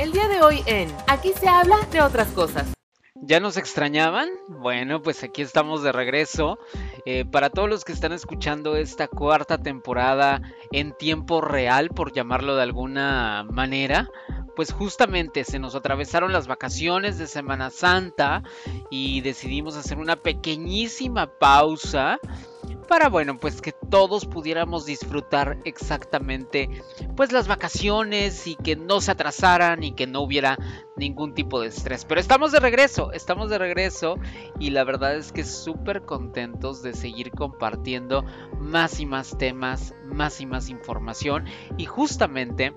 El día de hoy en Aquí se habla de otras cosas. ¿Ya nos extrañaban? Bueno, pues aquí estamos de regreso. Eh, para todos los que están escuchando esta cuarta temporada en tiempo real, por llamarlo de alguna manera, pues justamente se nos atravesaron las vacaciones de Semana Santa y decidimos hacer una pequeñísima pausa para bueno, pues que todos pudiéramos disfrutar exactamente pues las vacaciones y que no se atrasaran y que no hubiera ningún tipo de estrés. Pero estamos de regreso, estamos de regreso y la verdad es que súper contentos de seguir compartiendo más y más temas, más y más información y justamente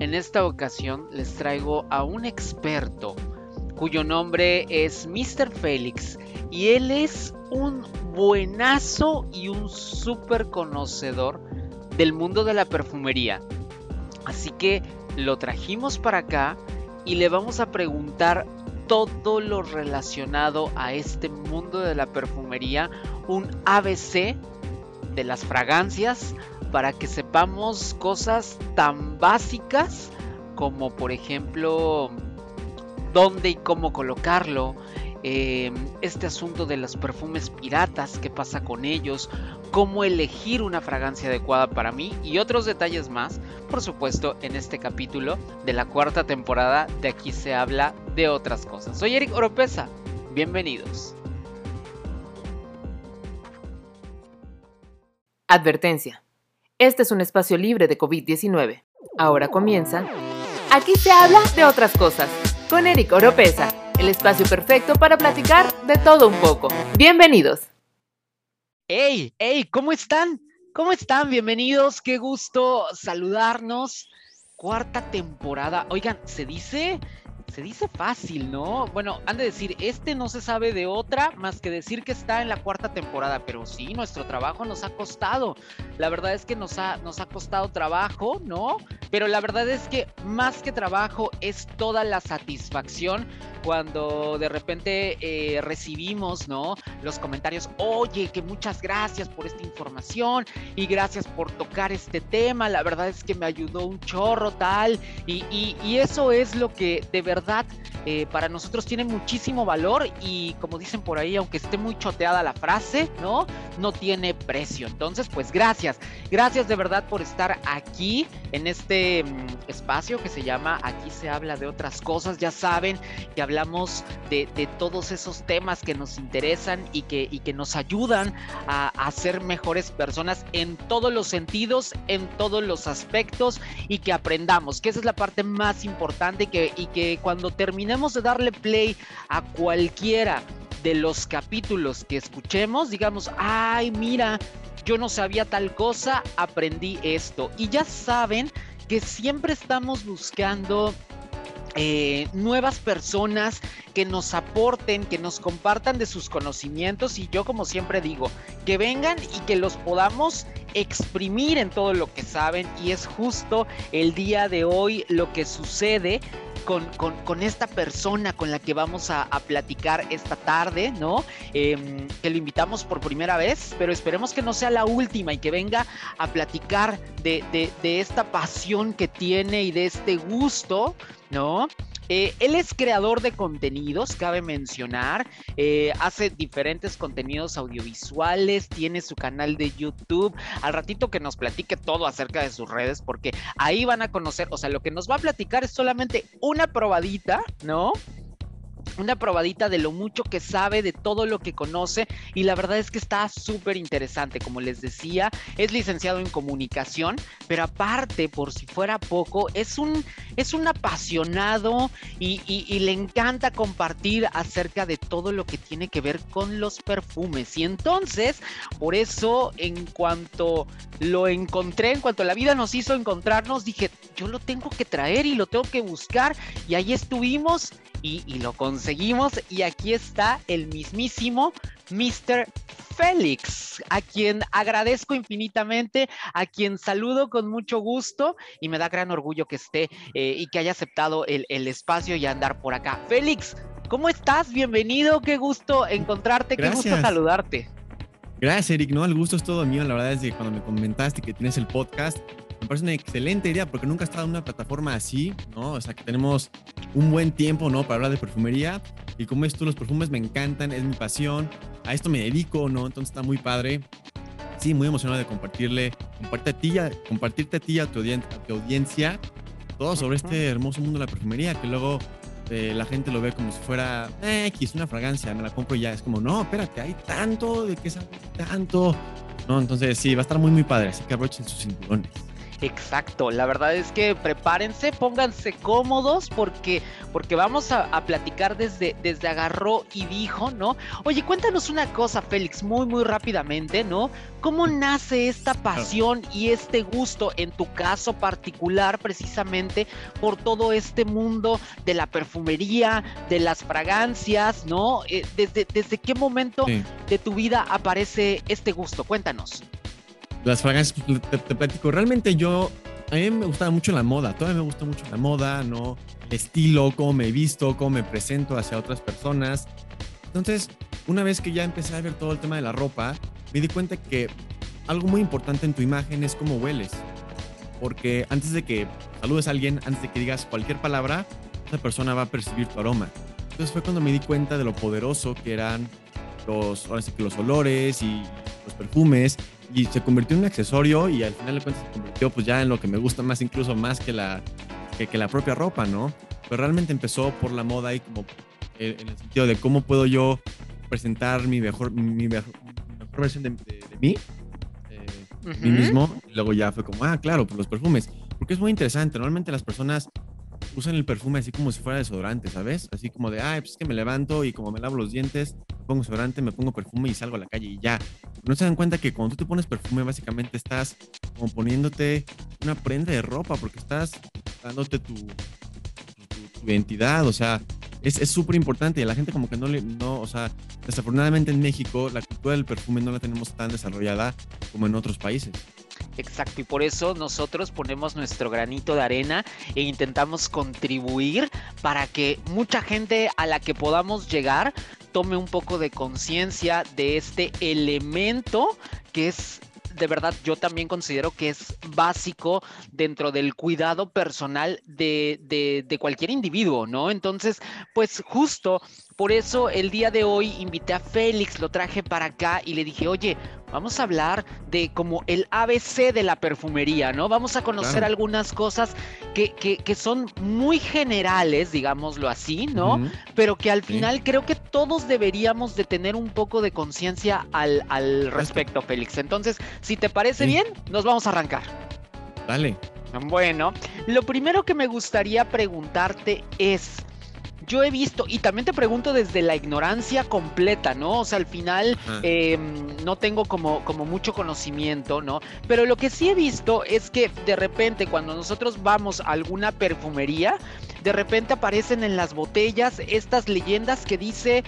en esta ocasión les traigo a un experto cuyo nombre es Mr. Félix y él es un buenazo y un súper conocedor del mundo de la perfumería. Así que lo trajimos para acá y le vamos a preguntar todo lo relacionado a este mundo de la perfumería, un ABC de las fragancias para que sepamos cosas tan básicas como por ejemplo dónde y cómo colocarlo, Em, este asunto de los perfumes piratas, qué pasa con ellos, cómo elegir una fragancia adecuada para mí y otros detalles más, por supuesto, en este capítulo de la cuarta temporada de Aquí se habla de otras cosas. Soy Eric Oropesa, bienvenidos. Advertencia. Este es un espacio libre de COVID-19. Ahora comienza. Aquí se habla de otras cosas con Eric Oropesa el espacio perfecto para platicar de todo un poco. Bienvenidos. ¡Hey! ¡Hey! ¿Cómo están? ¿Cómo están? Bienvenidos, qué gusto saludarnos. Cuarta temporada. Oigan, ¿se dice? Se dice fácil, ¿no? Bueno, han de decir, este no se sabe de otra más que decir que está en la cuarta temporada, pero sí, nuestro trabajo nos ha costado. La verdad es que nos ha, nos ha costado trabajo, ¿no? Pero la verdad es que más que trabajo es toda la satisfacción cuando de repente eh, recibimos, ¿no? Los comentarios, oye, que muchas gracias por esta información y gracias por tocar este tema, la verdad es que me ayudó un chorro tal, y, y, eso es lo que de verdad eh, para nosotros tiene muchísimo valor y como dicen por ahí, aunque esté muy choteada la frase, ¿no? No tiene precio. Entonces, pues gracias, gracias de verdad por estar aquí en este mm, espacio que se llama Aquí se habla de otras cosas, ya saben que hablamos de, todos esos temas que nos interesan y que, nos ayudan a, ser mejores personas en todos los sentidos, en todos los aspectos y que aprendamos, que esa es la parte más importante y que cuando terminemos de darle play a cualquiera de los capítulos que escuchemos, digamos, ay, mira, yo no sabía tal cosa, aprendí esto. Y ya saben que siempre estamos buscando eh, nuevas personas que nos aporten, que nos compartan de sus conocimientos y yo como siempre digo, que vengan y que los podamos exprimir en todo lo que saben y es justo el día de hoy lo que sucede con, con, esta persona con la que vamos a, platicar esta tarde, ¿no? Em, que lo invitamos por primera vez, pero esperemos que no sea la última y que venga a platicar de, de esta pasión que tiene y de este gusto, ¿no? Eh, él es creador de contenidos, cabe mencionar. Eh, hace diferentes contenidos audiovisuales, tiene su canal de YouTube. Al ratito que nos platique todo acerca de sus redes, porque ahí van a conocer, o sea, lo que nos va a platicar es solamente una probadita, ¿no? Una probadita de lo mucho que sabe, de todo lo que conoce y la verdad es que está súper interesante, como les decía, es licenciado en comunicación, pero aparte, por si fuera poco, es un, es un apasionado y, le encanta compartir acerca de todo lo que tiene que ver con los perfumes. Y entonces, por eso, en cuanto lo encontré, en cuanto la vida nos hizo encontrarnos, dije, yo lo tengo que traer y lo tengo que buscar y ahí estuvimos y, y lo conseguimos y aquí está el mismísimo Mr. Félix, a quien agradezco infinitamente, a quien saludo con mucho gusto y me da gran orgullo que esté eh, y que haya aceptado el, espacio y andar por acá. Félix, ¿cómo estás? Bienvenido, qué gusto encontrarte, qué gusto saludarte. Gracias, Eric. No, el gusto es todo mío. La verdad es que cuando me comentaste que tienes el podcast, me parece una excelente idea porque nunca he estado en una plataforma así, ¿no? O sea, que tenemos un buen tiempo, ¿no? Para hablar de perfumería. Y como es tú, los perfumes me encantan, es mi pasión. A esto me dedico, ¿no? Entonces está muy padre. Sí, muy emocionado de compartirle, compartirte a ti, a, compartirte a ti, a tu, a tu audiencia, todo sobre este hermoso mundo de la perfumería, que luego eh, la gente lo ve como si fuera eh, X, una fragancia, me la compro y ya. Es como, no, espérate, hay tanto, ¿de qué sabe tanto? No, entonces sí, va a estar muy, muy padre, así que aprovechen sus cinturones. Exacto, la verdad es que prepárense, pónganse cómodos porque, porque vamos a, platicar desde, desde agarró y dijo, ¿no? Oye, cuéntanos una cosa, Félix, muy, muy rápidamente, ¿no? ¿Cómo nace esta pasión y este gusto, en tu caso particular, precisamente por todo este mundo de la perfumería, de las fragancias, ¿no? Eh, ¿Desde, desde qué momento de tu vida aparece este gusto? Cuéntanos las fragancias, pues, te, platico, realmente yo, a mí me gustaba mucho la moda, todavía me gusta mucho la moda, ¿no? El estilo, cómo me visto, cómo me presento hacia otras personas. Entonces, una vez que ya empecé a ver todo el tema de la ropa, me di cuenta que algo muy importante en tu imagen es cómo hueles. Porque antes de que saludes a alguien, antes de que digas cualquier palabra, esa persona va a percibir tu aroma. Entonces fue cuando me di cuenta de lo poderoso que eran los, ahora sí que los olores y los perfumes y se convirtió en un accesorio y al final de cuentas se convirtió pues ya en lo que me gusta más, incluso más que la, que, la propia ropa, ¿no? Pero realmente empezó por la moda y como eh, en el sentido de cómo puedo yo presentar mi mejor, mi mejor, versión de, mí, eh, mí mismo. Y luego ya fue como, ah, claro, pues los perfumes. Porque es muy interesante. Normalmente las personas usan el perfume así como si fuera desodorante, ¿sabes? Así como de, ah, pues es que me levanto y como me lavo los dientes, pongo desodorante, me pongo perfume y salgo a la calle y ya. No se dan cuenta que cuando tú te pones perfume, básicamente estás como poniéndote una prenda de ropa porque estás dándote tu, identidad, o sea, es súper importante y la gente como que no le, no, o sea, desafortunadamente en México la cultura del perfume no la tenemos tan desarrollada como en otros países. Exacto, y por eso nosotros ponemos nuestro granito de arena e intentamos contribuir para que mucha gente a la que podamos llegar tome un poco de conciencia de este elemento que es de verdad yo también considero que es básico dentro del cuidado personal de, de, de, cualquier individuo, ¿no? Entonces, pues justo por eso el día de hoy invité a Félix, lo traje para acá y le dije, oye, vamos a hablar de como el ABC de la perfumería, ¿no? Vamos a conocer algunas cosas que, que, son muy generales, digámoslo así, ¿no? Pero que al final creo que todos deberíamos de tener un poco de conciencia al, al, respecto, Félix. Entonces, si te parece bien, nos vamos a arrancar. Dale. Bueno, lo primero que me gustaría preguntarte es, yo he visto, y también te pregunto desde la ignorancia completa, ¿no? O sea, al final em, no tengo como, como mucho conocimiento, ¿no? Pero lo que sí he visto es que de repente cuando nosotros vamos a alguna perfumería, de repente aparecen en las botellas estas leyendas que dice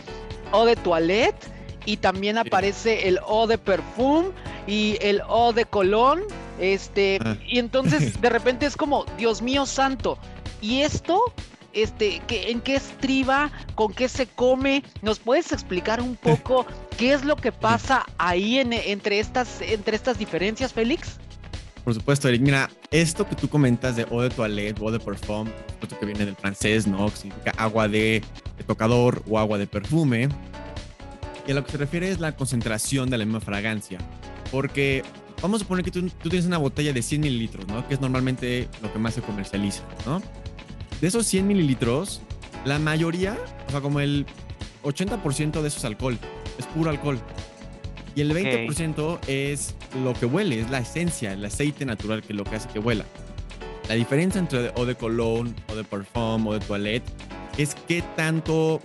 O de toilette y también aparece el O de perfume y el O de colón, este, ah. y entonces de repente es como, Dios mío santo, y esto este, ¿en qué estriba? ¿Con qué se come? ¿Nos puedes explicar un poco qué es lo que pasa ahí entre, estas, entre estas diferencias, Félix? Por supuesto, Eric. Mira, esto que tú comentas de eau de toilette o de perfume, esto que viene del francés, ¿no? Que significa agua de, tocador o agua de perfume. Y a lo que se refiere es la concentración de la misma fragancia. Porque vamos a suponer que tú, tú tienes una botella de 100 mililitros, ¿no? Que es normalmente lo que más se comercializa, ¿no? De esos 100 mililitros, la mayoría, o sea, como el 80% de eso es alcohol, es puro alcohol. Y el 20% es lo que huele, es la esencia, el aceite natural que es lo que hace que huela. La diferencia entre o de cologne, o de perfume, o de toilette, es qué tanto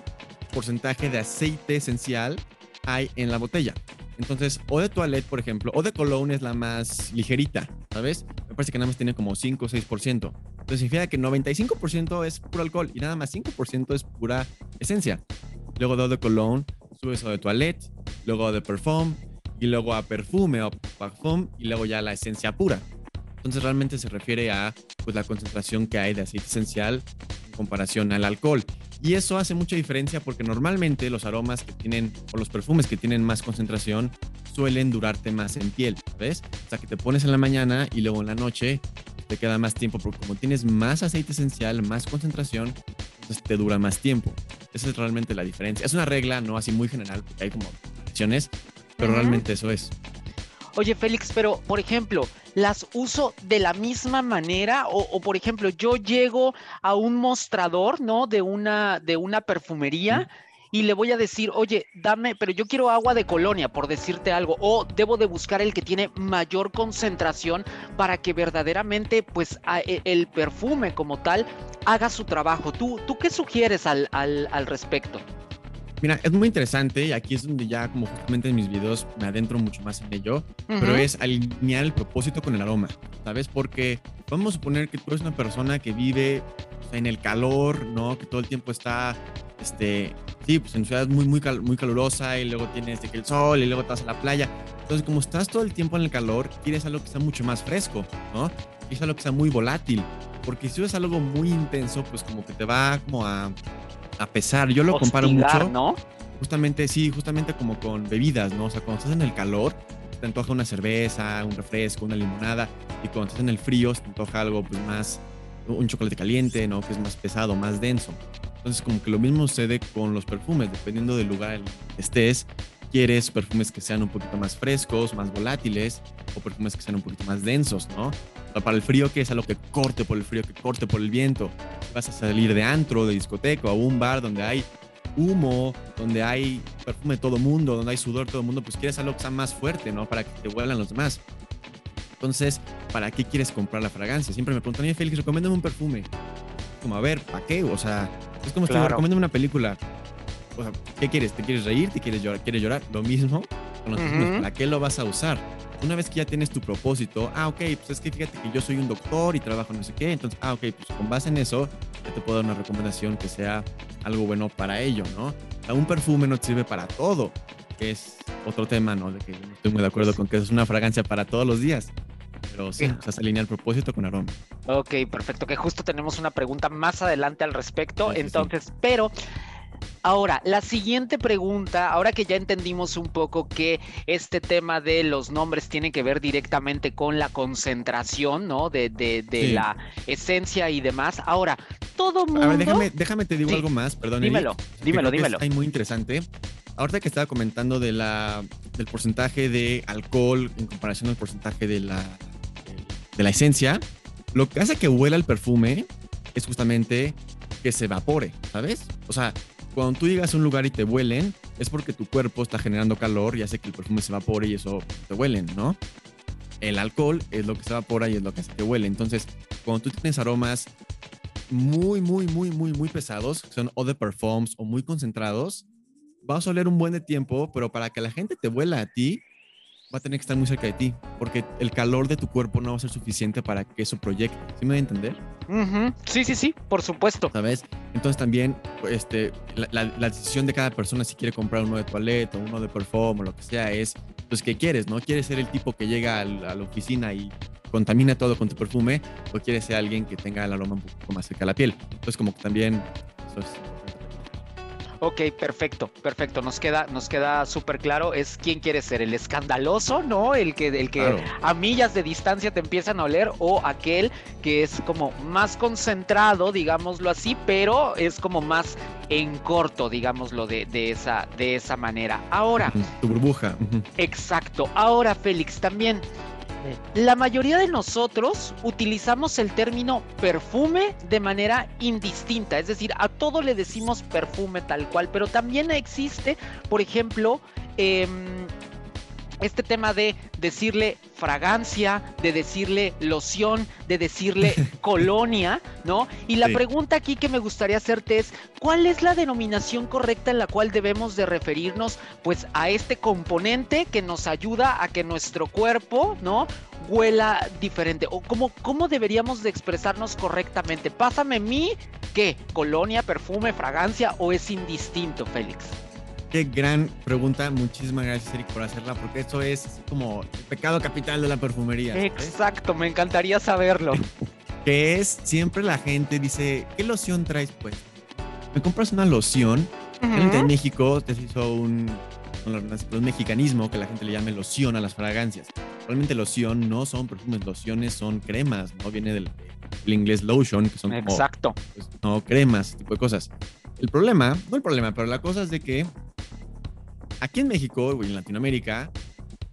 porcentaje de aceite esencial hay en la botella. Entonces, o de toilette, por ejemplo, o de cologne es la más ligerita, ¿sabes? Me parece que nada más tiene como 5 o 6%. Entonces significa que 95% es puro alcohol y nada más 5% es pura esencia. Luego de de cologne, subes a de toilette, luego de perfume y luego a perfume o parfum y luego ya la esencia pura. Entonces realmente se refiere a pues, la concentración que hay de aceite esencial en comparación al alcohol. Y eso hace mucha diferencia porque normalmente los aromas que tienen o los perfumes que tienen más concentración suelen durarte más en piel, ¿ves? O sea, que te pones en la mañana y luego en la noche te queda más tiempo, porque como tienes más aceite esencial, más concentración, entonces te dura más tiempo. Esa es realmente la diferencia. Es una regla, no así muy general, porque hay como acciones, pero realmente eso es. Oye, Félix, pero por ejemplo, ¿las uso de la misma manera? O, por ejemplo, yo llego a un mostrador, ¿no? De una, de una perfumería y le voy a decir, oye, dame, pero yo quiero agua de colonia, por decirte algo, o debo de buscar el que tiene mayor concentración para que verdaderamente, pues, e, el perfume como tal haga su trabajo. ¿Tú, tú qué sugieres al, al, respecto? Mira, es muy interesante y aquí es donde ya como justamente en mis videos me adentro mucho más en ello, pero es alinear el propósito con el aroma, ¿sabes? Porque vamos a suponer que tú eres una persona que vive en el calor, ¿no? Que todo el tiempo está este, sí, pues en ciudad muy, muy, muy calurosa y luego tienes que el sol y luego vas a la playa. Entonces, como estás todo el tiempo en el calor, quieres algo que sea mucho más fresco, ¿no? Quieres algo que sea muy volátil, porque si es algo muy intenso, pues como que te va como a, a pesar. Yo lo comparo mucho. ¿no? Justamente, sí, justamente como con bebidas, ¿no? O sea, cuando estás en el calor, te antoja una cerveza, un refresco, una limonada, y cuando estás en el frío, te antoja algo pues más, un chocolate caliente, ¿no? Que es más pesado, más denso. Entonces, como que lo mismo sucede con los perfumes, dependiendo del lugar en el que estés. Quieres perfumes que sean un poquito más frescos, más volátiles, o perfumes que sean un poquito más densos, ¿no? Para el frío, que es algo que corte por el frío, que corte por el viento. Vas a salir de antro, de discoteca, o a un bar donde hay humo, donde hay perfume de todo mundo, donde hay sudor de todo mundo, pues quieres algo que sea más fuerte, ¿no? Para que te huelan los demás. Entonces, ¿para qué quieres comprar la fragancia? Siempre me preguntan, oye, Félix, recomiéndame un perfume. Como, a ver, ¿para qué? O sea, es como si te recomiendo una película. O sea, ¿qué quieres? ¿Te quieres reír? ¿Te quieres llorar? ¿Quieres llorar? Lo mismo con los ¿Para qué lo vas a usar? Una vez que ya tienes tu propósito, ah, ok, pues es que fíjate que yo soy un doctor y trabajo no sé qué, entonces, ah, ok, pues con base en eso, ya te puedo dar una recomendación que sea algo bueno para ello, ¿no? Un perfume no te sirve para todo, que es otro tema, ¿no? De que no estoy muy de acuerdo con que es una fragancia para todos los días. Pero sí, o sea, se alinea el propósito con aroma. Ok, perfecto, que justo tenemos una pregunta más adelante al respecto. Entonces, pero Ahora, la siguiente pregunta, ahora que ya entendimos un poco que este tema de los nombres tiene que ver directamente con la concentración, ¿no? De, la esencia y demás. Ahora, todo mundo... A ver, déjame, déjame te digo algo más, perdón. Dímelo, dímelo, dímelo. Es muy interesante. Ahorita que estaba comentando de la, del porcentaje de alcohol en comparación al porcentaje de la, de la esencia, lo que hace que huela el perfume es justamente que se evapore, ¿sabes? O sea, cuando tú llegas a un lugar y te huelen, es porque tu cuerpo está generando calor y hace que el perfume se evapore y eso te huelen, ¿no? El alcohol es lo que se evapora y es lo que hace que huele. Entonces, cuando tú tienes aromas muy, muy, muy, muy, muy pesados, son o de perfumes o muy concentrados, vas a oler un buen de tiempo, pero para que la gente te huela a ti, va a tener que estar muy cerca de ti, porque el calor de tu cuerpo no va a ser suficiente para que eso proyecte. ¿Sí me voy a entender? Sí, sí, sí, por supuesto. ¿Sabes? Entonces también este, la, decisión de cada persona si quiere comprar uno de toilette o uno de perfume o lo que sea es, pues, ¿qué quieres? ¿No? ¿Quieres ser el tipo que llega a la oficina y contamina todo con tu perfume o quieres ser alguien que tenga el aroma un poco más cerca de la piel? Entonces como que también eso es Ok, perfecto, perfecto. Nos queda, nos queda súper claro. Es quién quiere ser, el escandaloso, ¿no? El que, el que a millas de distancia te empiezan a oler, o aquel que es como más concentrado, digámoslo así, pero es como más en corto, digámoslo de, de esa, de esa manera. Ahora. Tu burbuja. Exacto. Ahora, Félix, también la mayoría de nosotros utilizamos el término perfume de manera indistinta, es decir, a todo le decimos perfume tal cual, pero también existe, por ejemplo, eh, este tema de decirle fragancia, de decirle loción, de decirle colonia, ¿no? Y la pregunta aquí que me gustaría hacerte es, ¿cuál es la denominación correcta en la cual debemos de referirnos pues a este componente que nos ayuda a que nuestro cuerpo, ¿no? huela diferente o cómo, cómo deberíamos de expresarnos correctamente. Pásame mi, ¿qué? ¿Colonia, perfume, fragancia o es indistinto, Félix? Qué gran pregunta. Muchísimas gracias, Eric, por hacerla, porque esto es como el pecado capital de la perfumería. Exacto, me encantaría saberlo. que es siempre la gente dice, ¿qué loción traes? Pues, me compras una loción. En México se hizo un, un, mexicanismo que la gente le llame loción a las fragancias. realmente loción no son perfumes, lociones son cremas, ¿no? Viene del, del inglés lotion, que son como, Exacto. pues, no cremas, tipo de cosas. El problema, no el problema, pero la cosa es de que aquí en México y en Latinoamérica,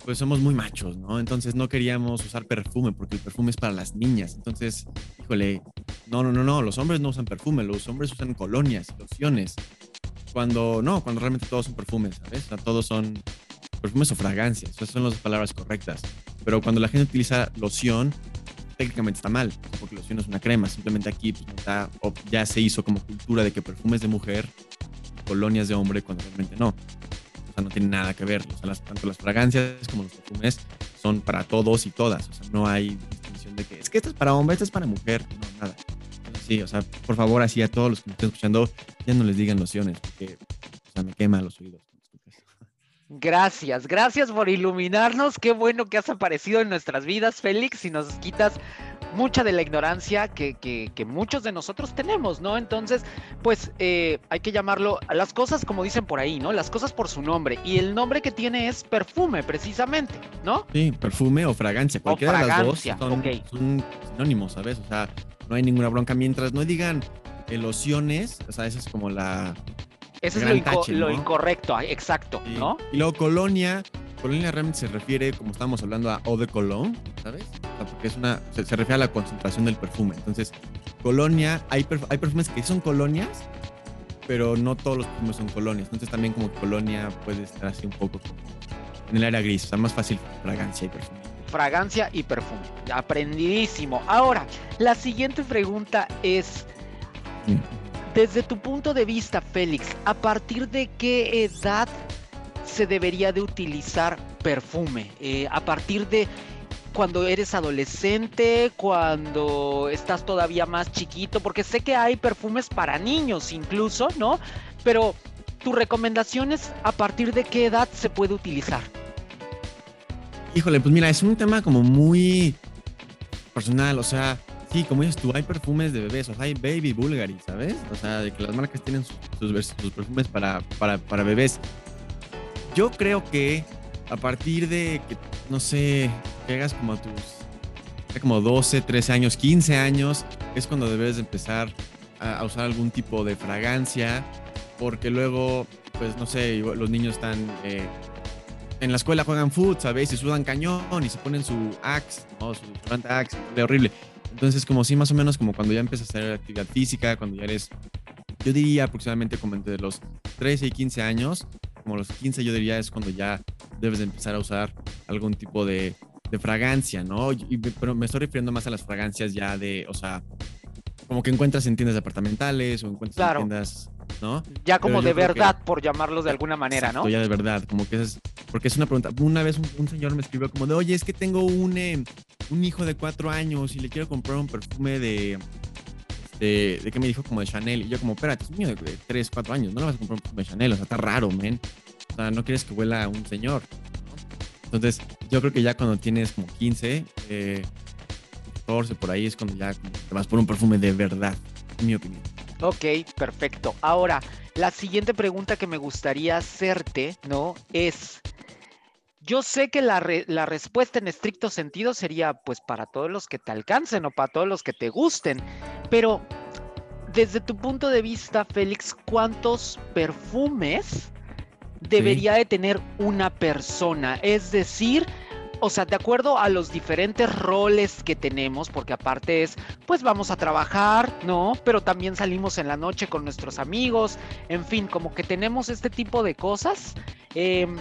pues somos muy machos, ¿no? Entonces no queríamos usar perfume porque el perfume es para las niñas. Entonces, híjole, no, no, no, no, los hombres no usan perfume, los hombres usan colonias, lociones. Cuando, no, cuando realmente todos son perfumes, ¿sabes? O sea, todos son perfumes o fragancias, esas son las palabras correctas. Pero cuando la gente utiliza loción, técnicamente está mal, porque loción es una crema. Simplemente aquí pues, está- ya se hizo como cultura de que perfumes de mujer, colonias de hombre, cuando realmente no. Sea, no tiene nada que ver. O sea, tanto las fragancias como los perfumes son para todos y todas. O sea, no hay distinción de que es que esto es para hombre, esto es para mujer. No, nada. Sí, o sea, por favor, así a todos los que me estén escuchando, ya no les digan lociones, porque o sea, me quema los oídos. Gracias, gracias por iluminarnos. Qué bueno que has aparecido en nuestras vidas, Félix, y nos quitas mucha de la ignorancia que, que- que muchos de nosotros tenemos, ¿no? Entonces, pues eh, hay que llamarlo a las cosas como dicen por ahí, ¿no? Las cosas por su nombre. Y el nombre que tiene es perfume, precisamente, ¿no? Sí, perfume o fragancia. Cualquiera de las dos fragancia, son, ok. son sinónimos, ¿sabes? O sea, no hay ninguna bronca. Mientras no digan eh, lociones, o sea, esa es como la... Ese es lo, inco- tache, lo ¿no? incorrecto, ah, exacto, sí. ¿no? Y luego colonia. Colonia realmente se refiere, como estábamos hablando, a eau de cologne, ¿sabes? O sea, porque es una... Se, se refiere a la concentración del perfume. Entonces, colonia, hay, perf- hay perfumes que son colonias, pero no todos los perfumes son colonias. Entonces también como colonia puede estar así un poco en el área gris. O sea, más fácil fragancia y perfume. Fragancia y perfume. Aprendidísimo. Ahora, la siguiente pregunta es, Sí. Desde tu punto de vista, Félix, ¿a partir de qué edad se debería de utilizar perfume? Eh, ¿A partir de cuando eres adolescente, cuando estás todavía más chiquito? Porque sé que hay perfumes para niños incluso, ¿no? Pero tu recomendación es a partir de qué edad se puede utilizar. Híjole, pues mira, es un tema como muy personal, o sea, sí, como dices tú, hay perfumes de bebés, o sea, hay baby Bulgari, ¿sabes? O sea, de que las marcas tienen sus, sus sus perfumes para, para, para bebés. Yo creo que a partir de que, no sé, que hagas como a tus, como 12, 13 años, 15 años, es cuando debes de empezar a, a usar algún tipo de fragancia, porque luego, pues no sé, los niños están... eh, en la escuela juegan foot, ¿sabes? Y sudan cañón y se ponen su axe, ¿no? Su desodorante axe, horrible. Entonces, como sí, más o menos como cuando ya empiezas a hacer actividad física, cuando ya eres, yo diría aproximadamente como entre los 13 y 15 años, como los 15 yo diría es cuando ya debes de empezar a usar algún tipo de, de fragancia, ¿no? Y, pero me estoy refiriendo más a las fragancias ya de, o sea, como que encuentras en tiendas departamentales o encuentras Claro. en tiendas, ¿no? Ya como de que- verdad, por llamarlo de alguna manera, Exacto, ¿no? Ya de verdad, como que es, porque es una pregunta. Una vez un, un señor me escribió como de, oye, es que tengo un, eh, un hijo de cuatro años y le quiero comprar un perfume de, de, de ¿qué me dijo? Como de Chanel. Y yo como, espérate, es un niño de, de tres, cuatro años, no le vas a comprar un perfume de Chanel, o sea, está raro, men. O sea, no quieres que huela a un señor. ¿no? Entonces, yo creo que ya cuando tienes como 15, eh, 14 por ahí es cuando ya te vas por un perfume de verdad, en mi opinión. Ok, perfecto. Ahora, la siguiente pregunta que me gustaría hacerte, ¿no? Es, yo sé que la, re- la respuesta en estricto sentido sería, pues, para todos los que te alcancen o para todos los que te gusten, pero desde tu punto de vista, Félix, ¿cuántos perfumes debería de tener una persona? Es decir... O sea, de acuerdo a los diferentes roles que tenemos, porque aparte es pues vamos a trabajar, ¿no? Pero también salimos en la noche con nuestros amigos, en fin, como que tenemos este tipo de cosas. em,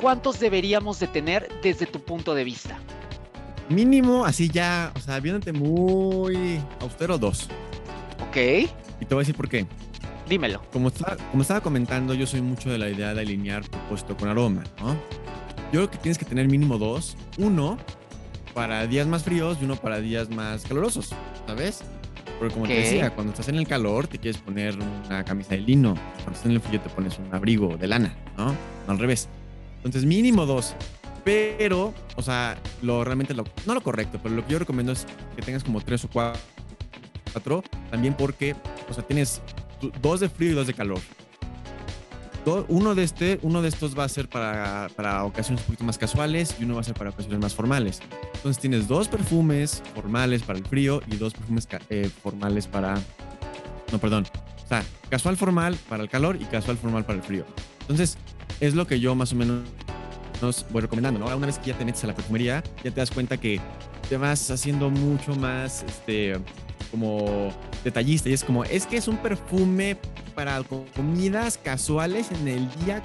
¿Cuántos deberíamos de tener desde tu punto de vista? Mínimo, así ya, o sea, viéndote muy austero, dos. ¿Ok? Y te voy a decir por qué. Dímelo. Como, estaba- como estaba comentando, yo soy mucho de la idea de alinear propósito con aroma, ¿no? Yo creo que tienes que tener mínimo dos. Uno para días más fríos y uno para días más calurosos, ¿sabes? Porque como te decía, cuando estás en el calor te quieres poner una camisa de lino. Cuando estás en el frío te pones un abrigo de lana, ¿no? No al revés. Entonces mínimo dos. Pero, o sea, lo realmente, lo, no lo correcto, pero lo que yo recomiendo es que tengas como tres o cuatro. también porque, o sea, tienes dos de frío y dos de calor. Uno de, este, uno de estos va a ser para, para ocasiones un poquito más casuales y uno va a ser para ocasiones más formales. Entonces tienes dos perfumes formales para el frío y dos perfumes eh, formales para... No, perdón. O sea, casual formal para el calor y casual formal para el frío. Entonces, es lo que yo más o menos nos voy recomendando, ¿no? Una vez que ya te metes a la perfumería, ya te das cuenta que te vas haciendo mucho más, este, como detallista y es como, es que es un perfume para comidas casuales en el día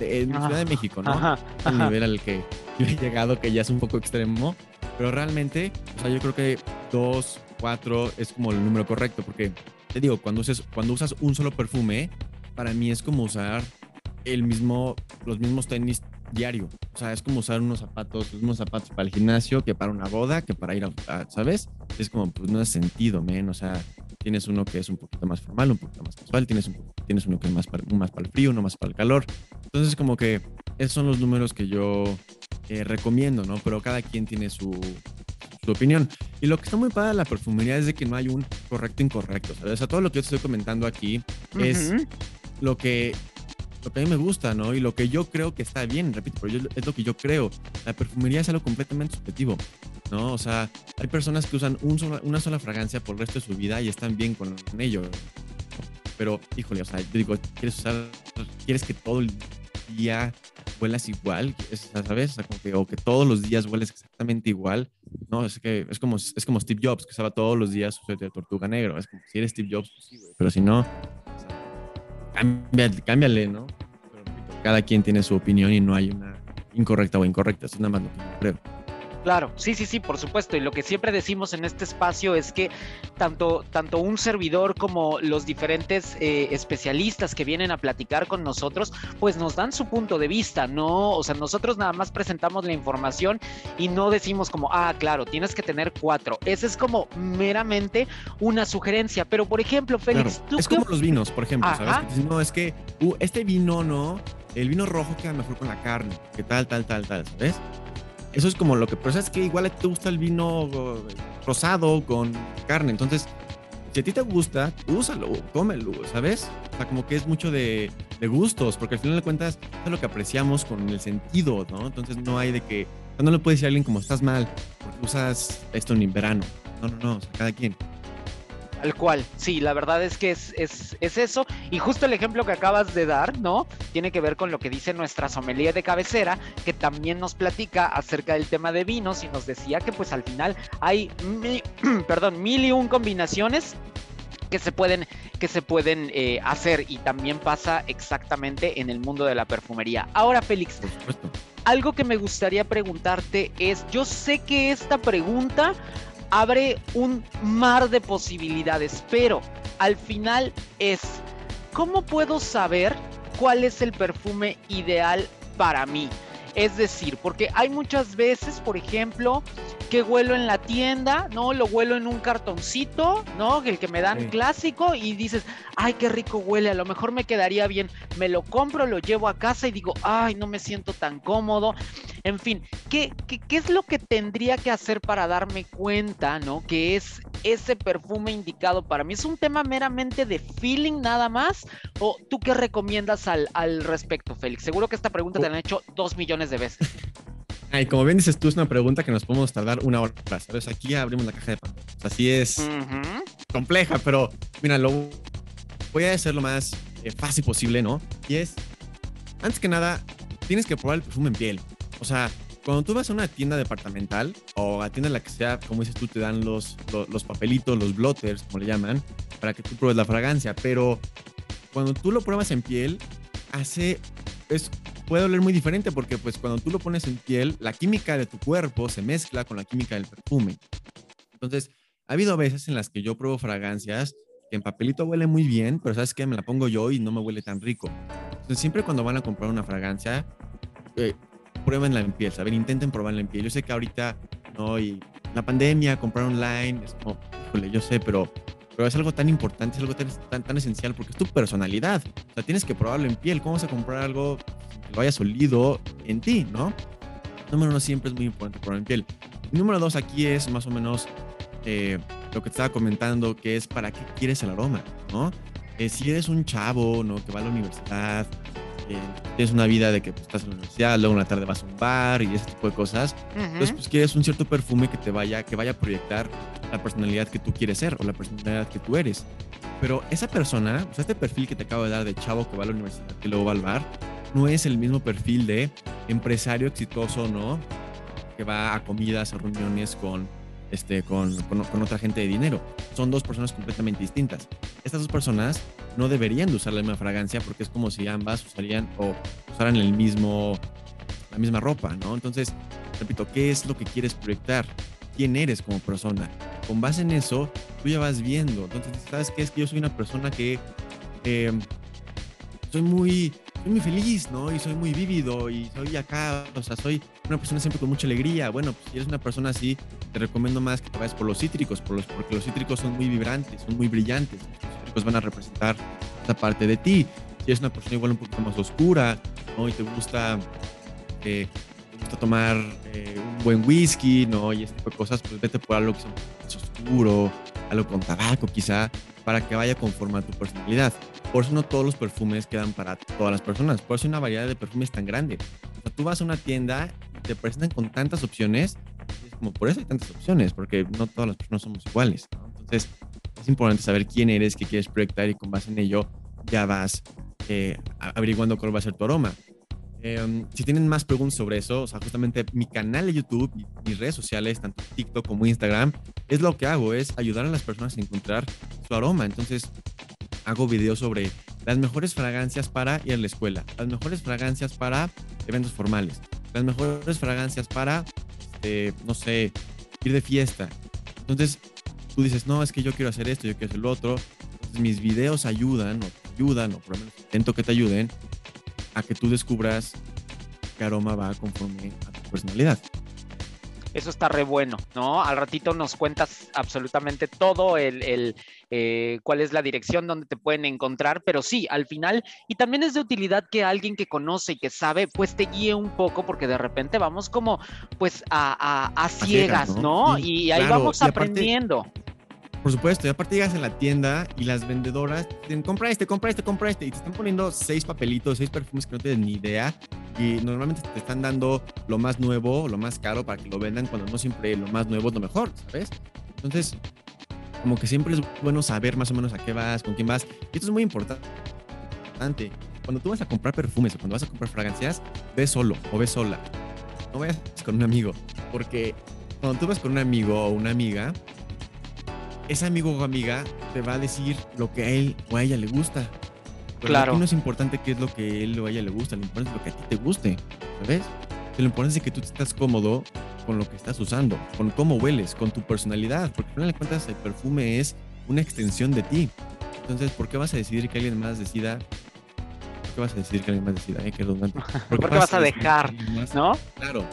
en Ciudad de México, ¿no? Ajá, El nivel al que yo he llegado, que ya es un poco extremo, pero realmente, o sea, yo creo que dos, cuatro es como el número correcto, porque te digo, cuando, usas, cuando usas un solo perfume, para mí es como usar el mismo, los mismos tenis diario. O sea, es como usar unos zapatos, los mismos zapatos para el gimnasio que para una boda, que para ir a, ¿sabes? Es como, pues no es sentido, men. O sea, tienes uno que es un poquito más formal, un poquito más casual, tienes, un, tienes uno que es más para, más para el frío, uno más para el calor. Entonces, como que esos son los números que yo eh, recomiendo, ¿no? Pero cada quien tiene su, su opinión. Y lo que está muy padre de la perfumería es de que no hay un correcto incorrecto, ¿sabes? O sea, todo lo que yo te estoy comentando aquí es lo que lo que a mí me gusta, ¿no? Y lo que yo creo que está bien, repito, pero yo, es lo que yo creo. La perfumería es algo completamente subjetivo, ¿no? O sea, hay personas que usan una sola fragancia por el resto de su vida y están bien con ello. Pero, híjole, o sea, yo digo, ¿quieres usar, quieres que todo el día huelas igual? ¿Sabes? O sea, como que, o que todos los días hueles exactamente igual. No, es que es como, es como Steve Jobs, que usaba todos los días su de tortuga negro. Es como, si eres Steve Jobs, pues sí, güey. Pero si no, cámbiale, cámbiale ¿no? cada quien tiene su opinión y no hay una incorrecta o incorrecta, es nada más que. Claro, sí, sí, sí, por supuesto. Y lo que siempre decimos en este espacio es que tanto, tanto un servidor como los diferentes eh, especialistas que vienen a platicar con nosotros, pues nos dan su punto de vista, ¿no? O sea, nosotros nada más presentamos la información y no decimos como, ah, claro, tienes que tener cuatro. Esa es como meramente una sugerencia. Pero, por ejemplo, Félix, ¿tú Es como los vinos, por ejemplo, ¿sabes? no, es que uh, este vino, ¿no? El vino rojo queda mejor con la carne, que tal, tal, tal, tal, ¿sabes? Eso es como lo que, pero es que igual te gusta el vino rosado con carne, entonces si a ti te gusta, úsalo, cómelo, ¿sabes? O sea, como que es mucho de, gustos, porque al final de cuentas es lo que apreciamos con el sentido, ¿no? Entonces no hay de que, no le puedes decir a alguien como estás mal, porque usas esto en verano. No, no, no, o sea, cada quien. Tal cual, sí, la verdad es que es, es, es, eso. Y justo el ejemplo que acabas de dar, ¿no? Tiene que ver con lo que dice nuestra sommelier de cabecera, que también nos platica acerca del tema de vinos y nos decía que pues al final hay, perdón, mil y un combinaciones que se pueden, que se pueden eh, hacer y también pasa exactamente en el mundo de la perfumería. Ahora, Félix, algo que me gustaría preguntarte es, yo sé que esta pregunta abre un mar de posibilidades, pero al final es, ¿cómo puedo saber cuál es el perfume ideal para mí? Es decir, porque hay muchas veces, por ejemplo, que huelo en la tienda, ¿no? Lo huelo en un cartoncito, ¿no? El que me dan clásico y dices, ay, qué rico huele, a lo mejor me quedaría bien. Me lo compro, lo llevo a casa y digo, ay, no me siento tan cómodo. En fin, ¿qué, qué, qué es lo que tendría que hacer para darme cuenta, ¿no? Que es ese perfume indicado para mí. ¿Es un tema meramente de feeling nada más? ¿O tú qué recomiendas al, al respecto, Félix? Seguro que esta pregunta te la han hecho dos millones de veces. Ay, como bien dices tú, es una pregunta que nos podemos tardar una hora, ¿sabes? Aquí abrimos la caja de Pandora. Así es compleja, pero mira, lo voy a hacer lo más eh, fácil posible, ¿no? Y es, antes que nada, tienes que probar el perfume en piel. O sea, cuando tú vas a una tienda departamental o a tienda en la que sea, como dices tú, te dan los, los, papelitos, los blotters, como le llaman, para que tú pruebes la fragancia. Pero cuando tú lo pruebas en piel, hace. Es, puede oler muy diferente porque, pues, cuando tú lo pones en piel, la química de tu cuerpo se mezcla con la química del perfume. Entonces, ha habido veces en las que yo pruebo fragancias que en papelito huele muy bien, pero sabes que me la pongo yo y no me huele tan rico. Entonces, siempre cuando van a comprar una fragancia, eh, pruébenla en piel, ¿saben? Intenten probarla en piel. Yo sé que ahorita, ¿no? Y la pandemia, comprar online, es como, híjole, yo sé, pero, pero es algo tan importante, es algo tan, tan, esencial porque es tu personalidad. O sea, tienes que probarlo en piel. ¿Cómo vas a comprar algo que lo hayas olido en ti, ¿no? Número uno, siempre es muy importante probarlo en piel. número dos, aquí es más o menos eh, lo que te estaba comentando, que es para qué quieres el aroma, ¿no? Eh, si eres un chavo, ¿no? Que va a la universidad, tienes una vida de que pues, estás en la universidad, luego una tarde vas a un bar y ese tipo de cosas. Entonces, pues quieres un cierto perfume que te vaya, que vaya a proyectar la personalidad que tú quieres ser o la personalidad que tú eres. Pero esa persona, o sea, este perfil que te acabo de dar de chavo que va a la universidad, que luego va al bar, no es el mismo perfil de empresario exitoso, ¿no? Que va a comidas, a reuniones con, este, con, otra gente de dinero. Son dos personas completamente distintas. Estas dos personas no deberían de usar la misma fragancia porque es como si ambas usarían o usaran el mismo, la misma ropa, ¿no? Entonces, repito, ¿qué es lo que quieres proyectar? ¿Quién eres como persona? Con base en eso, tú ya vas viendo. Entonces, ¿sabes qué? Es que yo soy una persona que eh, soy muy muy feliz, ¿no? Y soy muy vívido y soy acá, o sea, soy una persona siempre con mucha alegría. Bueno, pues si eres una persona así, te recomiendo más que te vayas por los cítricos, por los, porque los cítricos son muy vibrantes, son muy brillantes. Los cítricos van a representar esa parte de ti. Si eres una persona igual un poquito más oscura, ¿no? Y te gusta, eh, te gusta tomar eh, un buen whisky, ¿no? Y ese tipo de cosas, pues vete por algo que sea más oscuro, algo con tabaco quizá, para que vaya conforme a tu personalidad. Por eso no todos los perfumes quedan para todas las personas. Por eso hay una variedad de perfumes tan grande. O sea, tú vas a una tienda te presentan con tantas opciones. Es como por eso hay tantas opciones, porque no todas las personas somos iguales. Entonces, es importante saber quién eres, qué quieres proyectar y con base en ello ya vas eh, averiguando cuál va a ser tu aroma. Em, si tienen más preguntas sobre eso, o sea, justamente mi canal de YouTube mis redes sociales, tanto TikTok como Instagram, es lo que hago, es ayudar a las personas a encontrar su aroma. Entonces, hago videos sobre las mejores fragancias para ir a la escuela, las mejores fragancias para eventos formales, las mejores fragancias para, este, no sé, ir de fiesta. Entonces, tú dices, no, es que yo quiero hacer esto, yo quiero hacer lo otro. Entonces, mis videos ayudan, o te ayudan, o por lo menos intento que te ayuden a que tú descubras qué aroma va conforme a tu personalidad. Eso está re bueno, ¿no? Al ratito nos cuentas absolutamente todo, el, eh, cuál es la dirección donde te pueden encontrar, pero sí, al final, y también es de utilidad que alguien que conoce y que sabe, pues te guíe un poco, porque de repente vamos como, pues, a, a, ciegas, ¿no? Y, ahí vamos aprendiendo. Por supuesto, y aparte llegas en la tienda y las vendedoras te dicen, compra este, compra este, compra este, y te están poniendo seis papelitos, seis perfumes que no tienes ni idea, y normalmente te están dando lo más nuevo, lo más caro para que lo vendan, cuando no siempre lo más nuevo es lo mejor, ¿sabes? Entonces, como que siempre es bueno saber más o menos a qué vas, con quién vas, y esto es muy importante. Cuando tú vas a comprar perfumes o cuando vas a comprar fragancias, ve solo o ve sola. No vayas con un amigo, porque cuando tú vas con un amigo o una amiga, ese amigo o amiga te va a decir lo que a él o a ella le gusta. Pero claro. Aquí no es importante qué es lo que a él o a ella le gusta, lo importante es lo que a ti te guste, ¿sabes? Lo importante es que tú estás cómodo con lo que estás usando, con cómo hueles, con tu personalidad, porque al final de cuentas el perfume es una extensión de ti. Entonces, ¿por qué vas a decidir que alguien más decida? ¿Por qué vas a decidir que alguien más decida? Eh? Qué ¿Por qué vas, a dejar? ¿No? Claro.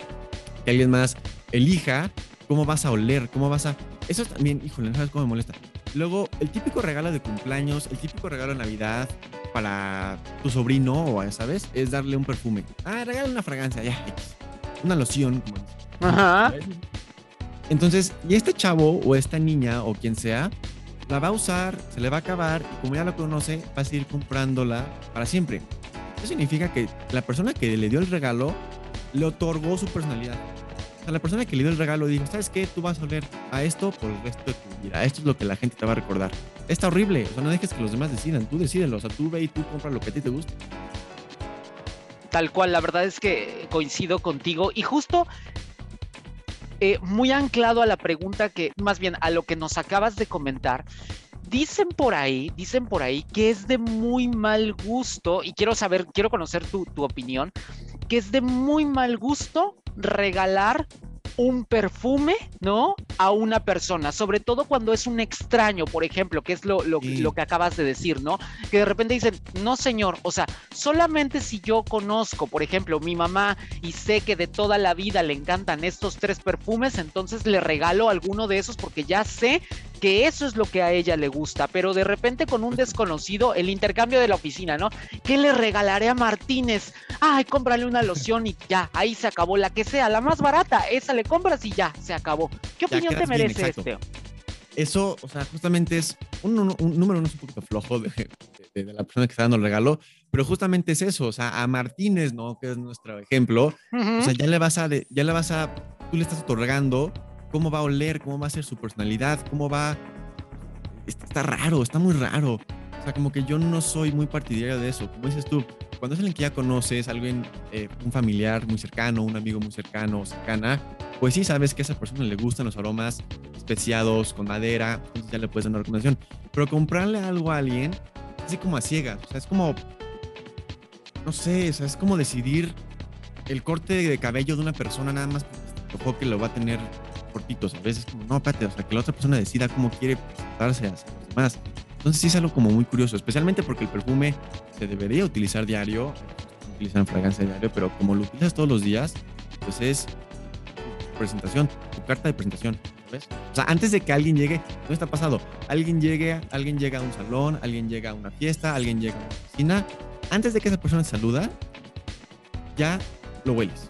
Que alguien más elija cómo vas a oler, cómo vas a eso también, híjole, no sabes cómo me molesta. Luego, el típico regalo de cumpleaños, el típico regalo de Navidad para tu sobrino, o ¿sabes? Es darle un perfume. Ah, regala una fragancia, ya, Una loción, Ajá. Entonces, y este chavo o esta niña o quien sea, la va a usar, se le va a acabar y como ya lo conoce, va a seguir comprándola para siempre. Eso significa que la persona que le dio el regalo le otorgó su personalidad a la persona que le dio el regalo dijo, ¿sabes qué? Tú vas a oler a esto por el resto de tu vida. Esto es lo que la gente te va a recordar. Está horrible. O sea, no dejes que los demás decidan. Tú decídelo. O sea, tú ve y tú compra lo que a ti te guste. Tal cual. La verdad es que coincido contigo. Y justo eh, muy anclado a la pregunta que, más bien a lo que nos acabas de comentar, dicen por ahí, dicen por ahí que es de muy mal gusto, y quiero saber, quiero conocer tu, tu opinión, que es de muy mal gusto regalar un perfume, ¿no? A una persona, sobre todo cuando es un extraño, por ejemplo, que es lo, lo, que acabas de decir, ¿no? Que de repente dicen, no señor, o sea, solamente si yo conozco, por ejemplo, mi mamá y sé que de toda la vida le encantan estos tres perfumes, entonces le regalo alguno de esos porque ya sé que eso es lo que a ella le gusta, pero de repente con un desconocido, el intercambio de la oficina, ¿no? ¿Qué le regalaré a Martínez? Ay, cómprale una loción y ya, ahí se acabó la que sea, la más barata, esa le compras y ya, se acabó. ¿Qué opinión te merece este? Eso, o sea, justamente es un, número uno es un poquito flojo de, de, la persona que está dando el regalo, pero justamente es eso, o sea, a Martínez, ¿no? Que es nuestro ejemplo, o sea, ya le vas a, ya le vas a, tú le estás otorgando cómo va a oler, cómo va a ser su personalidad, cómo va, está, está raro, está muy raro. O sea, como que yo no soy muy partidario de eso. Como dices tú, cuando es alguien que ya conoces, alguien, eh, un familiar muy cercano, un amigo muy cercano o cercana, pues sí sabes que a esa persona le gustan los aromas especiados con madera, entonces ya le puedes dar una recomendación. Pero comprarle algo a alguien, así como a ciegas, o sea, es como, no sé, o sea, es como decidir el corte de cabello de una persona nada más porque que lo va a tener cortitos. A veces como, no, espérate, o sea, que la otra persona decida cómo quiere presentarse a los demás. Entonces sí es algo como muy curioso, especialmente porque el perfume se debería utilizar diario, utilizan fragancia diario, pero como lo utilizas todos los días, pues es presentación, tu carta de presentación, ¿ves? O sea, antes de que alguien llegue, ¿no está pasado? Alguien llegue, alguien llega a un salón, alguien llega a una fiesta, alguien llega a una oficina, antes de que esa persona saluda, ya lo hueles.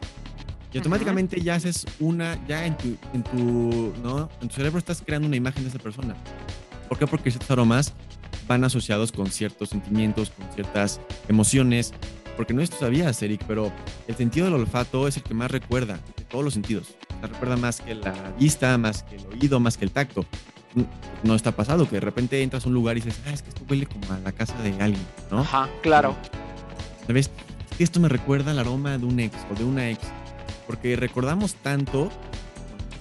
Y automáticamente ya haces una, ya en tu, en tu, ¿no? En tu cerebro estás creando una imagen de esa persona. ¿Por qué? Porque ciertos aromas van asociados con ciertos sentimientos, con ciertas emociones. Porque no esto sabías, Eric, pero el sentido del olfato es el que más recuerda de todos los sentidos. recuerda más que la vista, más que el oído, más que el tacto. No está pasado que de repente entras a un lugar y dices, ah, es que esto huele como a la casa de alguien, ¿no? Ajá, claro. ¿Sabes? Esto me recuerda al aroma de un ex o de una ex. Porque recordamos tanto,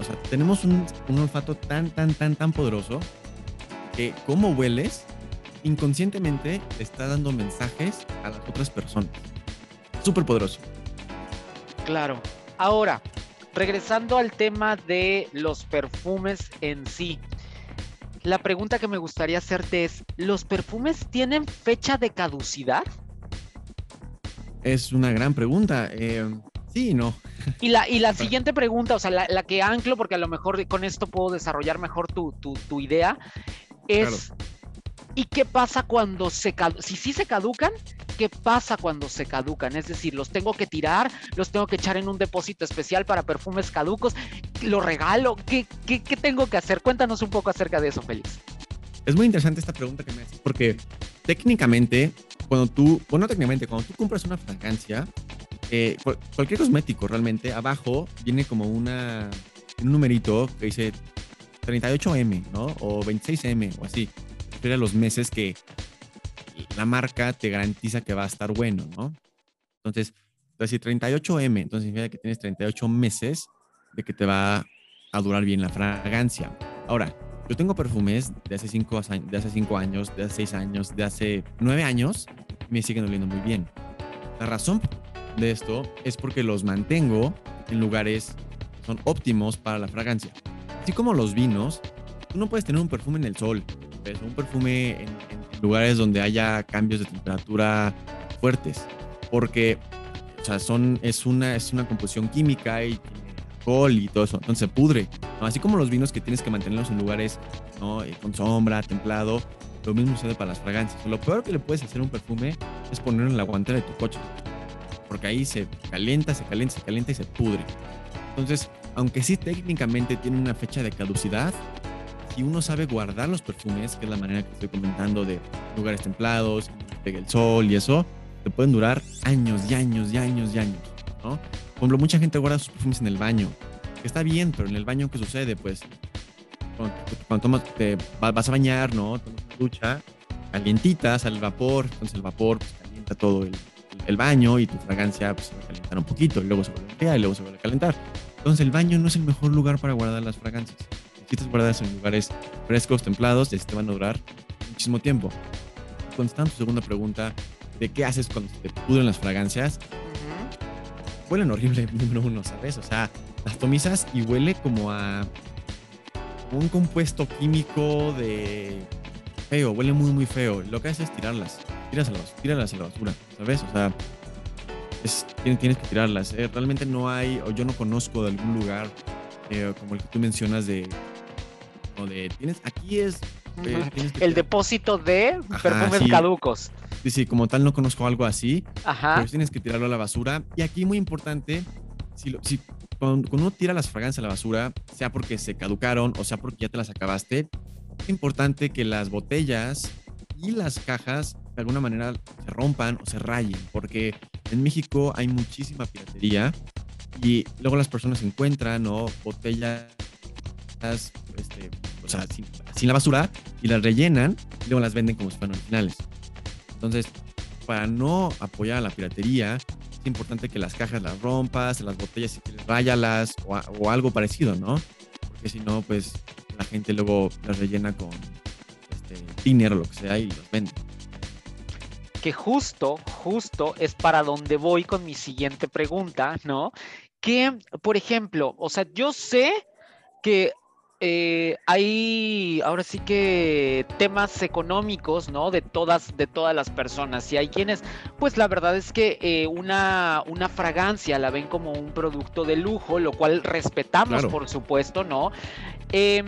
o sea, tenemos un, un olfato tan, tan, tan, tan poderoso que cómo hueles inconscientemente te está dando mensajes a las otras personas. Súper poderoso. Claro. Ahora, regresando al tema de los perfumes en sí. La pregunta que me gustaría hacerte es, ¿los perfumes tienen fecha de caducidad? Es una gran pregunta. Eh, sí no. Y la, y la siguiente pregunta, o sea, la, que anclo, porque a lo mejor con esto puedo desarrollar mejor tu, tu idea, es ¿y qué pasa cuando se si sí se caducan? ¿Qué pasa cuando se caducan? Es decir, los tengo que tirar, los tengo que echar en un depósito especial para perfumes caducos, lo regalo, ¿qué, qué, qué tengo que hacer? Cuéntanos un poco acerca de eso, Félix. Es muy interesante esta pregunta que me haces porque técnicamente, cuando tú, bueno, técnicamente, cuando tú compras una fragancia, eh, cualquier cosmético realmente, abajo viene como una, un numerito que dice 38M, ¿no? O 26M o así. A los meses que la marca te garantiza que va a estar bueno, ¿no? Entonces, si 38M, entonces significa que tienes 38 meses de que te va a durar bien la fragancia. Ahora, yo tengo perfumes de hace 5 de hace cinco años, de hace 6 años, de hace 9 años, y me siguen oliendo muy bien. La razón de esto es porque los mantengo en lugares que son óptimos para la fragancia. Así como los vinos, tú no puedes tener un perfume en el sol, un perfume en, lugares donde haya cambios de temperatura fuertes, porque o son, es, una, es una composición química y alcohol y todo eso, entonces se pudre. Así como los vinos que tienes que mantenerlos en lugares. Eh, con sombra, templado, lo mismo sucede para las fragancias. Lo peor que le puedes hacer a un perfume es ponerlo en la guantera de tu coche, porque ahí se calienta, se calienta, se calienta y se pudre. Entonces, aunque sí técnicamente tiene una fecha de caducidad, si uno sabe guardar los perfumes, que es la manera que estoy comentando de lugares templados, que el sol y eso, te pueden durar años y años y años y años, ¿no? Por ejemplo, mucha gente guarda sus perfumes en el baño, que está bien, pero en el baño, ¿qué sucede? Pues cuando, tomas, te vas a bañar, ¿no? Tomas una ducha, calientita, sale el vapor, entonces el vapor pues, calienta todo el, el, baño y tu fragancia pues, se va a calentar un poquito, y luego se vuelve a enfriar y luego se vuelve a calentar. Entonces el baño no es el mejor lugar para guardar las fragancias. Necesitas guardarlas en lugares frescos, templados, y así te van a durar muchísimo tiempo. Contestando tu segunda pregunta de qué haces cuando te pudren las fragancias, huelen horrible, número uno, ¿sabes? O sea, las tomizas y huele como a un compuesto químico de feo, huele muy, muy feo. Lo que haces es tirarlas, tíralas, tíralas a la basura, ¿sabes? O sea, tienes, que tirarlas. Eh, realmente no hay, o yo no conozco de algún lugar eh, como el que tú mencionas de, de tienes, aquí es... Eh, el depósito de perfumes caducos. Sí, sí, como tal no conozco algo así, Ajá. pero tienes que tirarlo a la basura. Y aquí muy importante, si, si cuando, uno tira las fragancias a la basura, sea porque se caducaron o sea porque ya te las acabaste, es importante que las botellas y las cajas de alguna manera se rompan o se rayen, porque en México hay muchísima piratería y luego las personas encuentran o botellas, este, o sea, sin, sin, la basura y las rellenan y luego las venden como si fueran originales. Entonces, para no apoyar a la piratería, es importante que las cajas las rompas, las botellas si quieres o, o algo parecido, ¿no? Porque si no, pues la gente luego las rellena con este, tiner o lo que sea y los vende que justo, justo es para donde voy con mi siguiente pregunta, ¿no? Que, por ejemplo, o sea, yo sé que eh, hay ahora sí que temas económicos, ¿no? De todas, de todas las personas. Y hay quienes, pues la verdad es que eh, una, una fragancia la ven como un producto de lujo, lo cual respetamos, por supuesto, ¿no? Eh,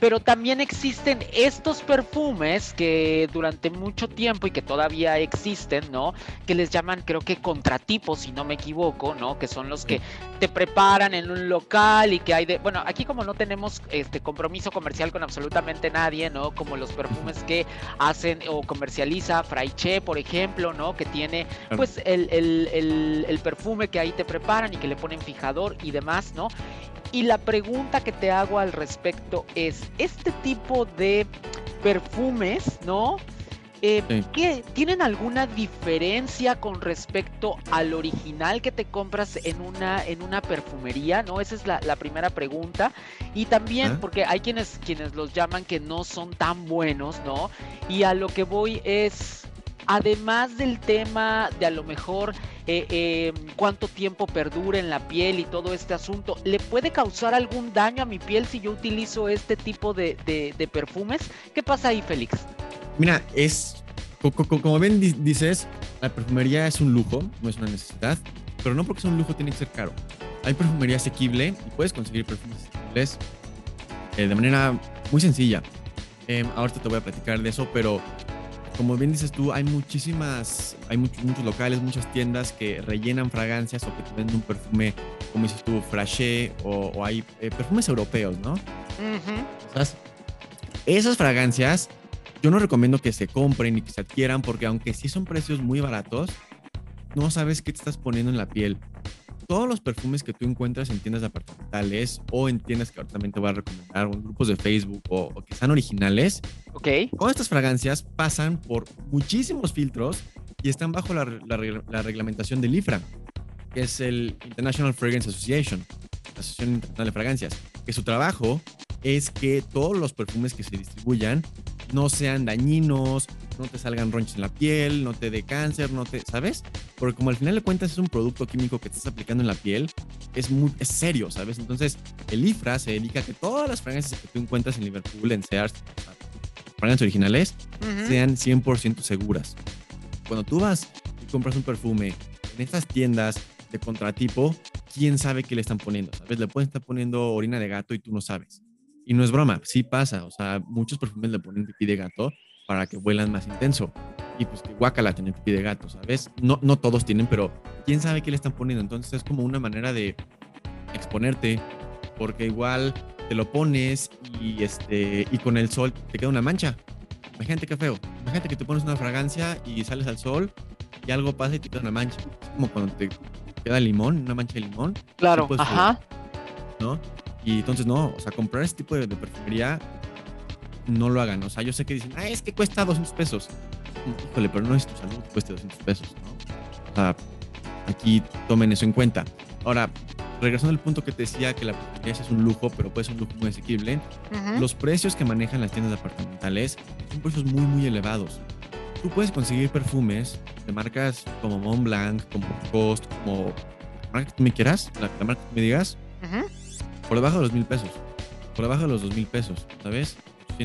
pero también existen estos perfumes que durante mucho tiempo y que todavía existen, ¿no? Que les llaman, creo que contratipos, si no me equivoco, ¿no? Que son los que te preparan en un local y que hay de, bueno, aquí como no tenemos este compromiso comercial con absolutamente nadie, ¿no? Como los perfumes que hacen o comercializa Fraiche, por ejemplo, ¿no? Que tiene pues el, el, el perfume que ahí te preparan y que le ponen fijador y demás, ¿no? Y la pregunta que te hago al respecto es, este tipo de perfumes, ¿no? Eh, ¿Tienen alguna diferencia con respecto al original que te compras en una, en una perfumería? ¿No? Esa es la, primera pregunta. Y también, porque hay quienes, quienes los llaman que no son tan buenos, ¿no? Y a lo que voy es, además del tema de a lo mejor eh, eh, cuánto tiempo perdura en la piel y todo este asunto, ¿le puede causar algún daño a mi piel si yo utilizo este tipo de, perfumes? ¿Qué pasa ahí, Félix? Mira, es, como bien dices, la perfumería es un lujo, no es una necesidad, pero no porque sea un lujo tiene que ser caro. Hay perfumería asequible y puedes conseguir perfumes asequibles eh, de manera muy sencilla. Eh, ahorita te voy a platicar de eso, pero como bien dices tú, hay muchísimas, hay muchos, muchos locales, muchas tiendas que rellenan fragancias o que te venden un perfume, como dices tú, fraché o, hay eh, perfumes europeos, ¿no? Esas. Fragancias yo no recomiendo que se compren y que se adquieran porque aunque sí son precios muy baratos, no sabes qué te estás poniendo en la piel todos los perfumes que tú encuentras en tiendas departamentales o en tiendas que ahorita también te voy a recomendar, o en grupos de Facebook o, que sean originales, ok. con estas fragancias pasan por muchísimos filtros y están bajo la, la, reglamentación del IFRA, que es el International Fragrance Association, la Asociación Internacional de Fragancias, que su trabajo es que todos los perfumes que se distribuyan no sean dañinos, no te salgan ronchas en la piel, no te dé cáncer, no te, ¿sabes? Porque como al final de cuentas es un producto químico que estás aplicando en la piel, es muy es serio, ¿sabes? Entonces, el IFRA se dedica a que todas las fragancias que tú encuentras en Liverpool, en Sears, fragancias originales, sean 100% seguras. Cuando tú vas y compras un perfume en estas tiendas de contratipo, quién sabe qué le están poniendo, ¿sabes? Le pueden estar poniendo orina de gato y tú no sabes. Y no es broma, sí pasa, o sea, muchos perfumes le ponen pipí de gato para que vuelan más intenso. Y pues que guacala tener pipí de gato, ¿sabes? No, no todos tienen, pero quién sabe qué le están poniendo. Entonces es como una manera de exponerte, porque igual te lo pones y, este, y con el sol te queda una mancha. Imagínate qué feo. Imagínate que te pones una fragancia y sales al sol y algo pasa y te queda una mancha. Es como cuando te queda limón, una mancha de limón. Claro, ajá. ¿No? Y entonces no, o sea, comprar este tipo de perfumería no lo hagan. O sea, yo sé que dicen, ah, es que cuesta 200 pesos. Híjole, pero no es tu salud que cueste 200 pesos, ¿no? O sea, aquí tomen eso en cuenta. Ahora, regresando al punto que te decía que la perfumería es un lujo, pero puede ser un lujo muy asequible, los precios que manejan las tiendas departamentales son precios muy, muy elevados. Tú puedes conseguir perfumes de marcas como Montblanc, como Cost, como la marca que tú me quieras, la, marca que tú me digas, por debajo de los mil pesos. Por debajo de los dos mil pesos, ¿sabes?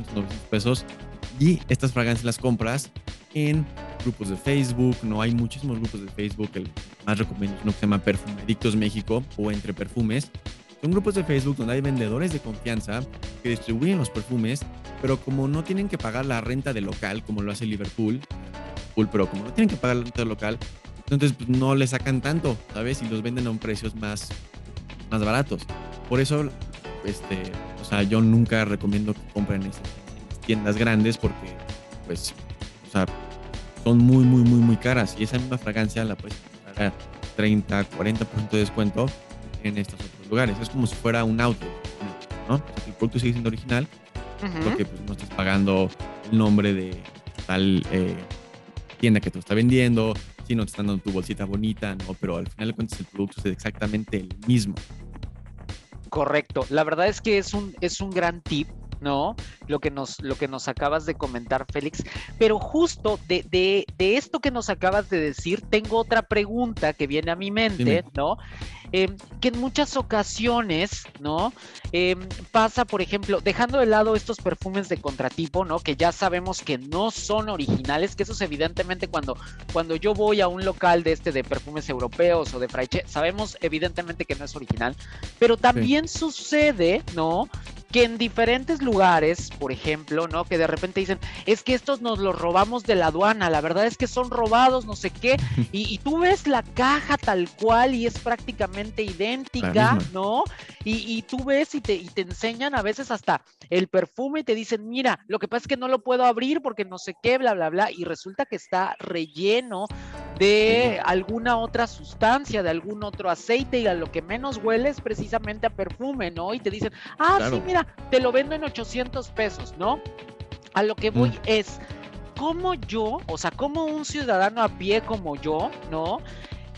900 pesos. Y estas fragancias las compras en grupos de Facebook, no hay muchísimos grupos de Facebook, el más recomiendo es uno que se llama Perfumedictos México o Entre Perfumes. Son grupos de Facebook donde hay vendedores de confianza que distribuyen los perfumes, pero como no tienen que pagar la renta del local, como lo hace Liverpool, pero como no tienen que pagar la renta del local, entonces pues, no le sacan tanto, ¿sabes? Y los venden a un precios más, más baratos. Por eso, este, o sea, yo nunca recomiendo que compren en tiendas grandes porque, pues, o sea, son muy, muy, muy, muy caras. Y esa misma fragancia la puedes encontrar a 30, 40% de descuento en estos otros lugares. Es como si fuera un auto, ¿no? el producto sigue siendo original, porque pues, no estás pagando el nombre de tal eh, tienda que te lo está vendiendo, sino te están dando tu bolsita bonita, ¿no? Pero al final de cuentas el producto es exactamente el mismo. Correcto. La verdad es que es un, es un gran tip ¿no? Lo que nos, lo que nos acabas de comentar, Félix. Pero justo de, de, de esto que nos acabas de decir, tengo otra pregunta que viene a mi mente, ¿no? Em, que en muchas ocasiones, ¿no? Em, pasa, por ejemplo, dejando de lado estos perfumes de contratipo, ¿no? Que ya sabemos que no son originales, que eso es evidentemente cuando, cuando yo voy a un local de este de perfumes europeos o de Fraiche, sabemos evidentemente que no es original, pero también sucede, ¿no? Que en diferentes lugares, por ejemplo, ¿no? Que de repente dicen, es que estos nos los robamos de la aduana, la verdad es que son robados, no sé qué, y, tú ves la caja tal cual y es prácticamente idéntica, ¿no? Y, tú ves y te, y te enseñan a veces hasta el perfume y te dicen, mira, lo que pasa es que no lo puedo abrir porque no sé qué, bla, bla, bla, y resulta que está relleno de alguna otra sustancia, de algún otro aceite y a lo que menos huele es precisamente a perfume, ¿no? Y te dicen, ah, sí, mira, te lo vendo en 800 pesos, ¿no? A lo que voy mm. es, ¿cómo yo, o sea, como un ciudadano a pie como yo, ¿no?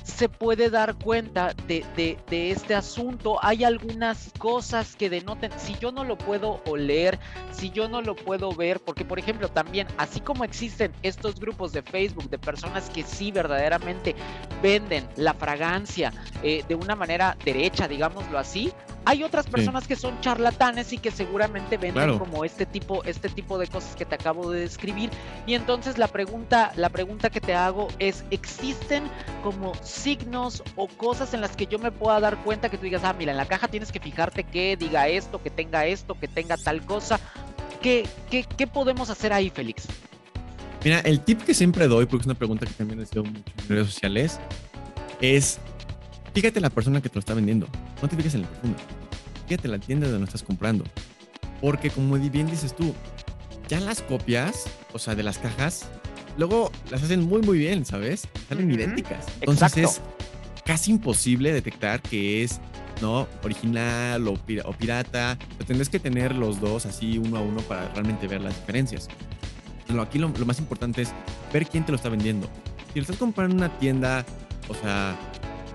se puede dar cuenta de, de, este asunto. Hay algunas cosas que denoten, si yo no lo puedo oler, si yo no lo puedo ver, porque por ejemplo también, así como existen estos grupos de Facebook de personas que sí verdaderamente venden la fragancia eh, de una manera derecha, digámoslo así, hay otras personas que son charlatanes y que seguramente venden como este tipo, este tipo de cosas que te acabo de describir. Y entonces la pregunta, la pregunta que te hago es, ¿existen como signos o cosas en las que yo me pueda dar cuenta que tú digas, ah, mira, en la caja tienes que fijarte que diga esto, que tenga esto, que tenga tal cosa? ¿Qué, qué, qué podemos hacer ahí, Félix? Mira, el tip que siempre doy, porque es una pregunta que también he sido mucho en redes sociales, es fíjate en la persona que te lo está vendiendo. No te fijes en el perfume. Fíjate la tienda donde lo estás comprando. Porque como bien dices tú, ya las copias, o sea, de las cajas, luego las hacen muy, muy bien, ¿sabes? Salen idénticas. Entonces es casi imposible detectar que es, ¿no? Original o, pirata. tendrás que tener los dos así uno a uno para realmente ver las diferencias. Pero aquí lo, lo más importante es ver quién te lo está vendiendo. Si lo estás comprando en una tienda, o sea,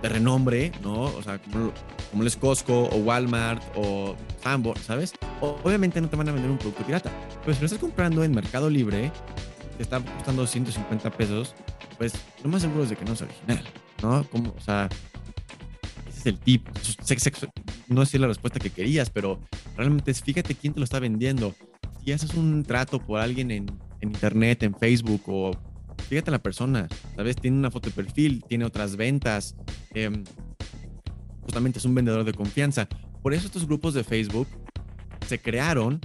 de renombre, ¿no? O sea, como, como es Costco o Walmart o Sambo, ¿sabes? obviamente no te van a vender un producto pirata. Pero si lo estás comprando en Mercado Libre, te está costando 150 pesos, pues lo más seguro es de que no es original, ¿no? Como, o sea, ese es el tip. No es la respuesta que querías, pero realmente fíjate quién te lo está vendiendo. Si haces un trato por alguien en, en internet, en Facebook o fíjate la persona, ¿sabes? Tiene una foto de perfil, tiene otras ventas. Em, justamente es un vendedor de confianza. Por eso estos grupos de Facebook se crearon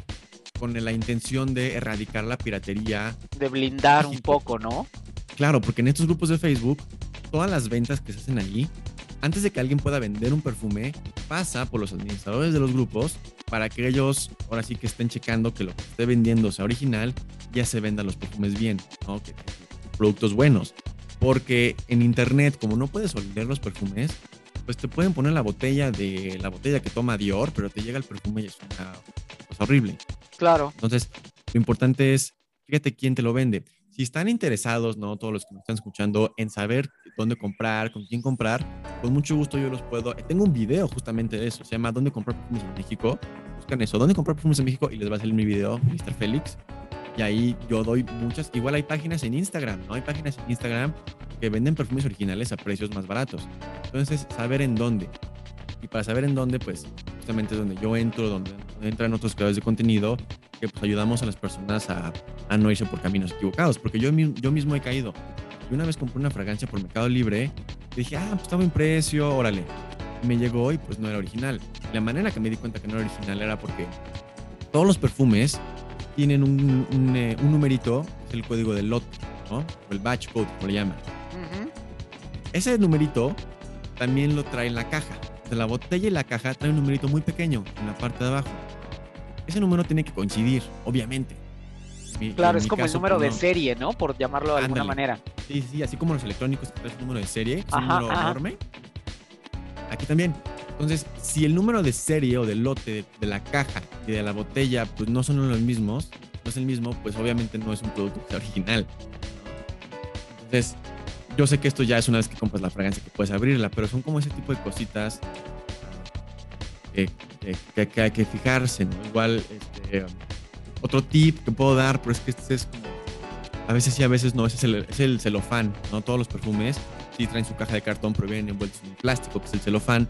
con la intención de erradicar la piratería. De blindar un poco, ¿no? Claro, porque en estos grupos de Facebook, todas las ventas que se hacen allí, antes de que alguien pueda vender un perfume, pasa por los administradores de los grupos para que ellos ahora sí que estén checando que lo que esté vendiendo sea original, ya se vendan los perfumes bien, ¿no? Que, productos buenos. Porque en internet, como no puedes oler los perfumes, pues te pueden poner la botella de la botella que toma Dior, pero te llega el perfume y es una cosa horrible. Claro. Entonces, lo importante es, fíjate quién te lo vende. Si están interesados, ¿no? Todos los que me están escuchando, en saber dónde comprar, con quién comprar, con mucho gusto yo los puedo. Tengo un video justamente de eso, se llama ¿Dónde comprar perfumes en México? Buscan eso, ¿dónde comprar perfumes en México? Y les va a salir mi video, Mr. Félix. Y ahí yo doy muchas, igual hay páginas en Instagram, ¿no? Hay páginas en Instagram que venden perfumes originales a precios más baratos. Entonces, saber en dónde. Y para saber en dónde, pues justamente es donde yo entro, donde entran otros creadores de contenido, que pues ayudamos a las personas a, a no irse por caminos equivocados. Porque yo, yo mismo he caído. Y una vez compré una fragancia por Mercado Libre, dije, ah, pues estaba en precio, órale. Y me llegó y pues no era original. la manera que me di cuenta que no era original era porque todos los perfumes tienen un, eh, un, numerito, es el código del lote, ¿no? O el batch code, como le llaman. Ese numerito también lo trae en la caja. De la botella y la caja trae un numerito muy pequeño en la parte de abajo. Ese número tiene que coincidir, obviamente. Mi- Claro, es como el caso, número pues, de no. serie, ¿no? Por llamarlo de alguna Ándale. manera. Sí, sí, así como los electrónicos que traes un número de serie, que es un número ajá. enorme. Aquí también. Entonces, si el número de serie o de lote de, la caja y de la botella pues no son los mismos, no es el mismo, pues obviamente no es un producto que sea original. Entonces, yo sé que esto ya es una vez que compras la fragancia que puedes abrirla, pero son como ese tipo de cositas que, que- hay que fijarse, ¿no? Igual, este, otro tip que puedo dar, pero es que este es como a veces sí, a veces no. Ese es el, es el celofán, ¿no? Todos los perfumes sí traen su caja de cartón, pero vienen envueltos en plástico, que es el celofán.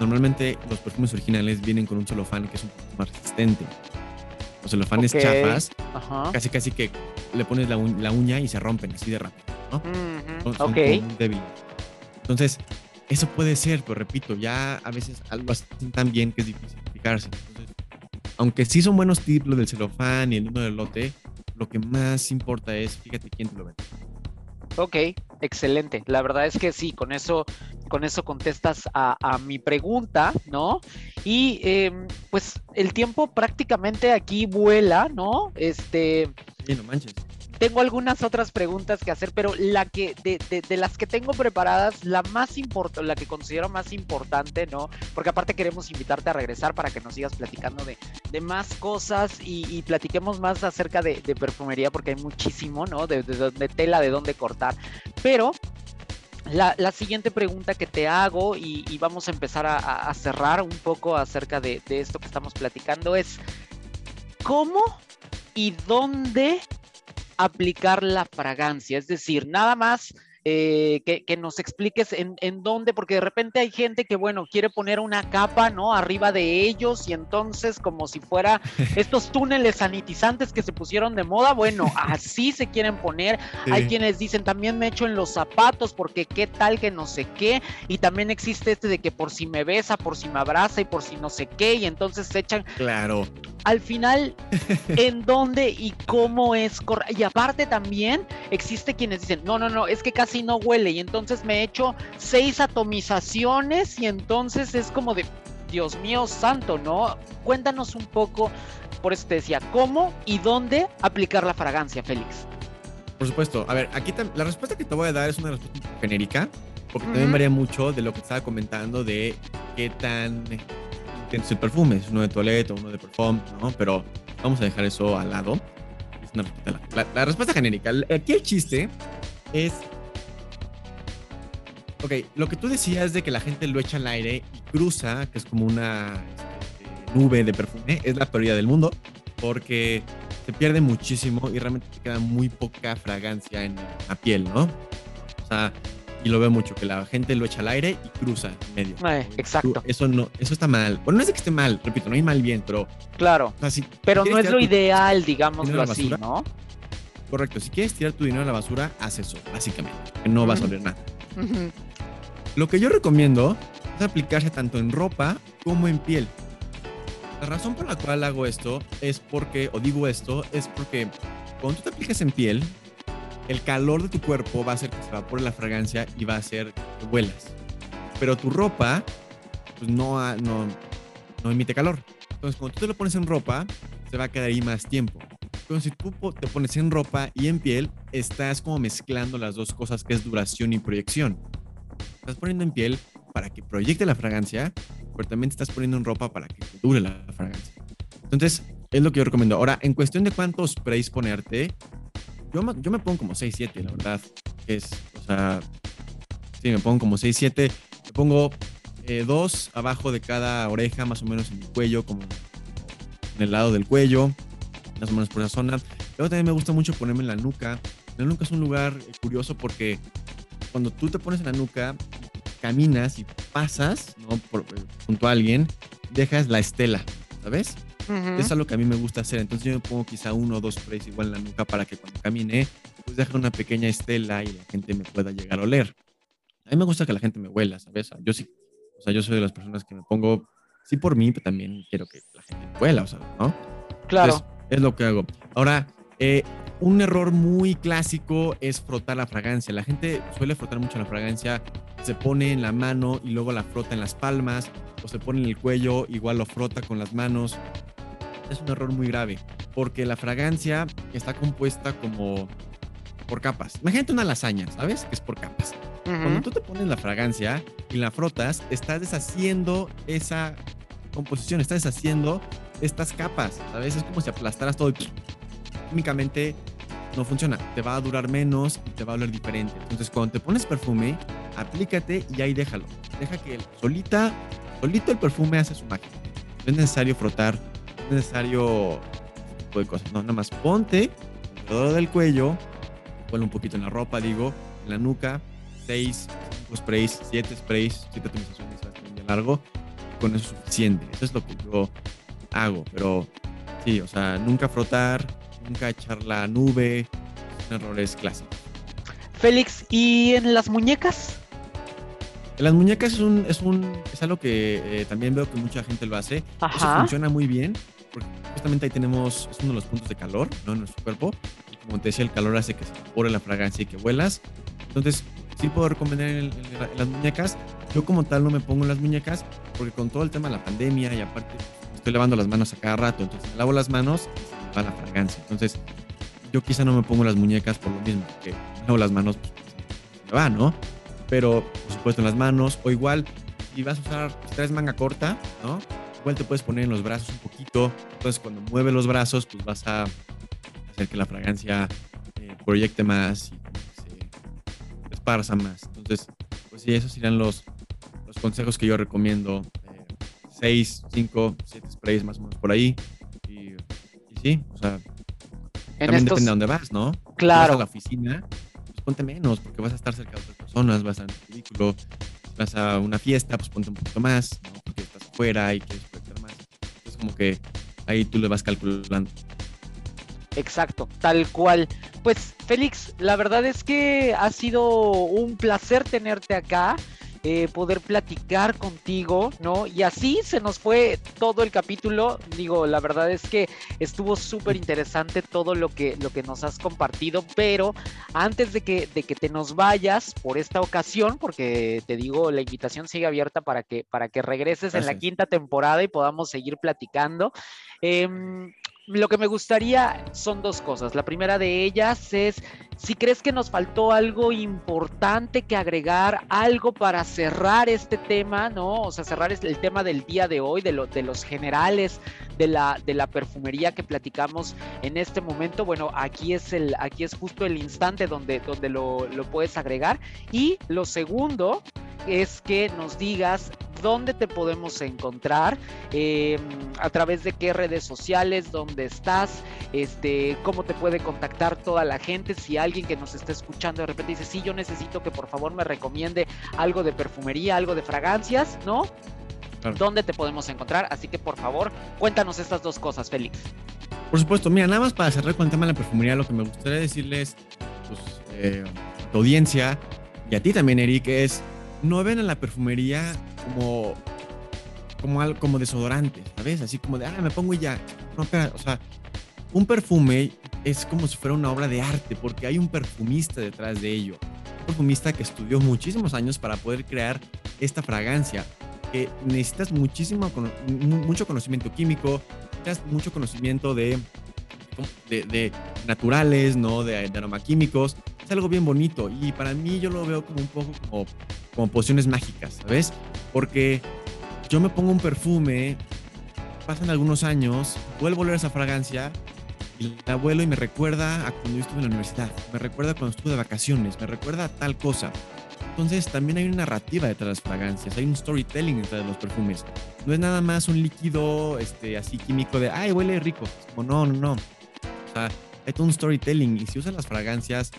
Normalmente los perfumes originales vienen con un celofán que es un poco más resistente. Los celofanes Ok. chafas, Ajá. casi casi que le pones la, uñ- la uña y se rompen así de rápido, ¿no? Ujú, Son, son Ok. como muy débiles. Entonces, eso puede ser, pero repito, ya a veces algo hacen tan bien que es difícil fijarse. Entonces, aunque sí son buenos tips lo del celofán y el número del lote, lo que más importa es, fíjate quién te lo vende. Ok, excelente. La verdad es que sí, con eso, con eso contestas a, mi pregunta, ¿no? Y em, pues el tiempo prácticamente aquí vuela, ¿no? Este, Sí, no manches. Tengo algunas otras preguntas que hacer, pero la que, de, de- las que tengo preparadas, la más importante, la que considero más importante, ¿no? Porque aparte queremos invitarte a regresar para que nos sigas platicando de, de más cosas y, platiquemos más acerca de, de perfumería, porque hay muchísimo, ¿no? De, de, tela, de dónde cortar. Pero la, la siguiente pregunta que te hago, y, vamos a empezar a, a- a cerrar un poco acerca de, de esto que estamos platicando, es ¿cómo y dónde aplicar la fragancia? Es decir, nada más eh, que, que nos expliques en, en dónde, porque de repente hay gente que, bueno, quiere poner una capa, ¿no? Arriba de ellos y entonces como si fuera estos túneles sanitizantes que se pusieron de moda, bueno, así se quieren poner. Hay quienes dicen también me echo en los zapatos porque qué tal que no sé qué. Y también existe este de que por si me besa, por si me abraza y por si no sé qué. Y entonces se echan Claro. al final en dónde y cómo es correcto. Y aparte también existe quienes dicen, no, no, no, es que casi no huele. Y entonces me echo seis atomizaciones y entonces es como de, Dios mío santo, ¿no? Cuéntanos un poco, por eso te decía, cómo y dónde aplicar la fragancia, Félix. Por supuesto. A ver, aquí la respuesta que te voy a dar es una respuesta genérica, porque también varía mucho de lo que te estaba comentando de qué tan intenso el perfume, es uno de toilette o uno de perfume, ¿no? Pero vamos a dejar eso al lado. Es una respuesta- la, la- respuesta genérica. Aquí el chiste es. Ok, lo que tú decías de que la gente lo echa al aire y cruza, que es como una este, nube de perfume, es la teoría del mundo, porque se pierde muchísimo y realmente te queda muy poca fragancia en la piel, ¿no? O sea, y lo veo mucho, que la gente lo echa al aire y cruza en medio. Eh, exacto. Eso no, eso está mal. Bueno, no es de que esté mal, repito, no hay mal bien, pero, Claro, o sea, si pero no es lo ideal, digámoslo ¿Tiene la así, basura? ¿no? Correcto, si quieres tirar tu dinero a la basura, haz eso, básicamente, que no vas a oler nada. Ujú. Lo que yo recomiendo es aplicarse tanto en ropa como en piel. La razón por la cual hago esto es porque, o digo esto, es porque cuando tú te aplicas en piel, el calor de tu cuerpo va a hacer que se evapore la fragancia y va a hacer que huelas. Pero tu ropa, pues no, no, no emite calor. Entonces, cuando tú te lo pones en ropa, se va a quedar ahí más tiempo. Entonces, si tú te pones en ropa y en piel, estás como mezclando las dos cosas que es duración y proyección. Estás poniendo en piel para que proyecte la fragancia, pero también te estás poniendo en ropa para que dure la fragancia. Entonces, es lo que yo recomiendo. Ahora, en cuestión de cuántos sprays ponerte, yo, me- yo me pongo como 6, 7, la verdad. Es, o sea, sí, me pongo como 6, 7. Me pongo eh, dos abajo de cada oreja, más o menos en el cuello, como en el lado del cuello, más o menos por esa zona. Luego también me gusta mucho ponerme en la nuca. La nuca es un lugar eh, curioso porque cuando tú te pones en la nuca, caminas y pasas ¿no? por, eh, junto a alguien, dejas la estela, ¿sabes? Ujú. Es algo que a mí me gusta hacer. Entonces yo me pongo quizá uno o dos sprays igual en la nuca para que cuando camine, pues deje una pequeña estela y la gente me pueda llegar a oler. A mí me gusta que la gente me huela, ¿sabes? Yo sí, o sea, yo soy de las personas que me pongo, sí por mí, pero también quiero que la gente me huela, o sea, ¿no? Claro. Entonces, es lo que hago. Ahora, eh, un error muy clásico es frotar la fragancia. La gente suele frotar mucho la fragancia, se pone en la mano y luego la frota en las palmas, o se pone en el cuello, igual lo frota con las manos. es un error muy grave, porque la fragancia está compuesta como por capas. Imagínate una lasaña, ¿sabes? Que es por capas. Cuando tú te pones la fragancia y la frotas, estás deshaciendo esa composición, estás deshaciendo estas capas, ¿sabes? Es como si aplastaras todo y químicamente no funciona. Te va a durar menos y te va a oler diferente. Entonces, cuando te pones perfume, aplícate y ahí déjalo. Deja que solita, solito el perfume hace su magia. No es necesario frotar, no es necesario tipo de cosas. No, nada más ponte alrededor del cuello, ponle un poquito en la ropa, digo, en la nuca, seis, cinco sprays, siete sprays, siete atomizaciones, bien largo. Con eso es suficiente. Eso es lo que yo hago. Pero sí, o sea, nunca frotar, nunca echar la nube, son errores clásicos. Félix, ¿y en las muñecas? En las muñecas es, un, es, un, es algo que eh, también veo que mucha gente lo hace. Eso funciona muy bien, porque justamente ahí tenemos, es uno de los puntos de calor ¿no? en nuestro cuerpo. Y como te decía, el calor hace que se evapore la fragancia y que vuelas. Entonces, sí puedo recomendar en, las muñecas. Yo como tal no me pongo en las muñecas, porque con todo el tema de la pandemia y aparte estoy lavando las manos a cada rato, entonces me lavo las manos va la fragancia. Entonces, yo quizá no me pongo las muñecas por lo mismo, que no las manos, pues, me va, ¿no? Pero, por supuesto, en las manos, o igual, si vas a usar, si traes manga corta, ¿no? Igual te puedes poner en los brazos un poquito. Entonces, cuando mueve los brazos, pues vas a hacer que la fragancia eh, proyecte más y se esparza más. Entonces, pues sí, esos serían los, los consejos que yo recomiendo. Eh, seis, cinco, siete sprays más o menos por ahí sí, o sea, también depende de dónde vas, ¿no? Claro. Si vas a la oficina, pues ponte menos, porque vas a estar cerca de otras personas, vas a un vehículo, vas a una fiesta, pues ponte un poquito más, ¿no? Porque estás fuera y quieres proyectar más. Es como que ahí tú le vas calculando. Exacto, tal cual. Pues Félix, la verdad es que ha sido un placer tenerte acá. Eh, poder platicar contigo, ¿no? Y así se nos fue todo el capítulo. Digo, la verdad es que estuvo súper interesante todo lo que, lo que nos has compartido, pero antes de que, de que te nos vayas por esta ocasión, porque te digo, la invitación sigue abierta para que, para que regreses en la quinta temporada y podamos seguir platicando. Em, lo que me gustaría son dos cosas. La primera de ellas es si crees que nos faltó algo importante que agregar, algo para cerrar este tema, ¿no? O sea, cerrar el tema del día de hoy, de, de los generales de la, perfumería que platicamos en este momento. Bueno, aquí es, el, aquí es justo el instante donde, donde lo puedes agregar. Y lo segundo es que nos digas dónde te podemos encontrar, em, a través de qué redes sociales, dónde estás, este, cómo te puede contactar toda la gente, si alguien que nos está escuchando de repente dice, sí, yo necesito que por favor me recomiende algo de perfumería, algo de fragancias, ¿no? ¿Dónde te podemos encontrar? Así que por favor, cuéntanos estas dos cosas, Félix. Por supuesto, mira, nada más para cerrar con el tema de la perfumería, lo que me gustaría decirles pues, eh, a tu audiencia y a ti también, Eric, es no ven a la perfumería como como algo como desodorante, ¿sabes? Así como de, ah, me pongo y ya. No, espera, o sea, un perfume es como si fuera una obra de arte porque hay un perfumista detrás de ello. Un perfumista que estudió muchísimos años para poder crear esta fragancia. Que necesitas muchísimo, mucho conocimiento químico, necesitas mucho conocimiento de, de, naturales, ¿no? De, de aromaquímicos. Es algo bien bonito y para mí yo lo veo como un poco como como pociones mágicas, ¿sabes? Porque yo me pongo un perfume, pasan algunos años, vuelvo a oler esa fragancia y la vuelo y me recuerda a cuando yo estuve en la universidad, me recuerda cuando estuve de vacaciones, me recuerda a tal cosa. Entonces también hay una narrativa detrás de las fragancias, hay un storytelling detrás de los perfumes. No es nada más un líquido este, así químico de, ay, huele rico. como, no, no, no. O sea, hay todo un storytelling y si usas las fragancias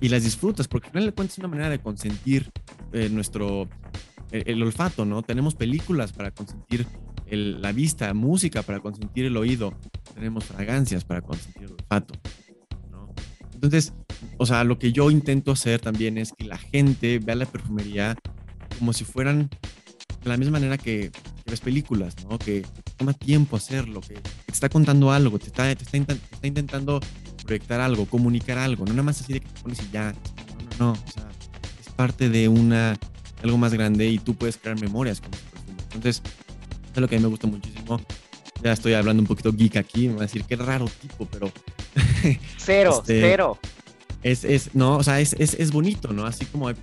y las disfrutas, porque al final de cuentas es una manera de consentir eh, nuestro, el, olfato, ¿no? Tenemos películas para consentir la vista, música para consentir el oído, tenemos fragancias para consentir el olfato, ¿no? Entonces, o sea, lo que yo intento hacer también es que la gente vea la perfumería como si fueran de la misma manera que, ves películas, ¿no? Que toma tiempo hacerlo, que te está contando algo, te está, te está, está intentando proyectar algo, comunicar algo, no nada más así de que te pones y ya. No, no, no. O sea, es parte de una algo más grande y tú puedes crear memorias con perfume. Entonces, es lo que a mí me gusta muchísimo ya estoy hablando un poquito geek aquí, me va a decir qué raro tipo, pero... Cero, Este, cero. es, es, no, o sea, es, es, es bonito, ¿no? Así como, o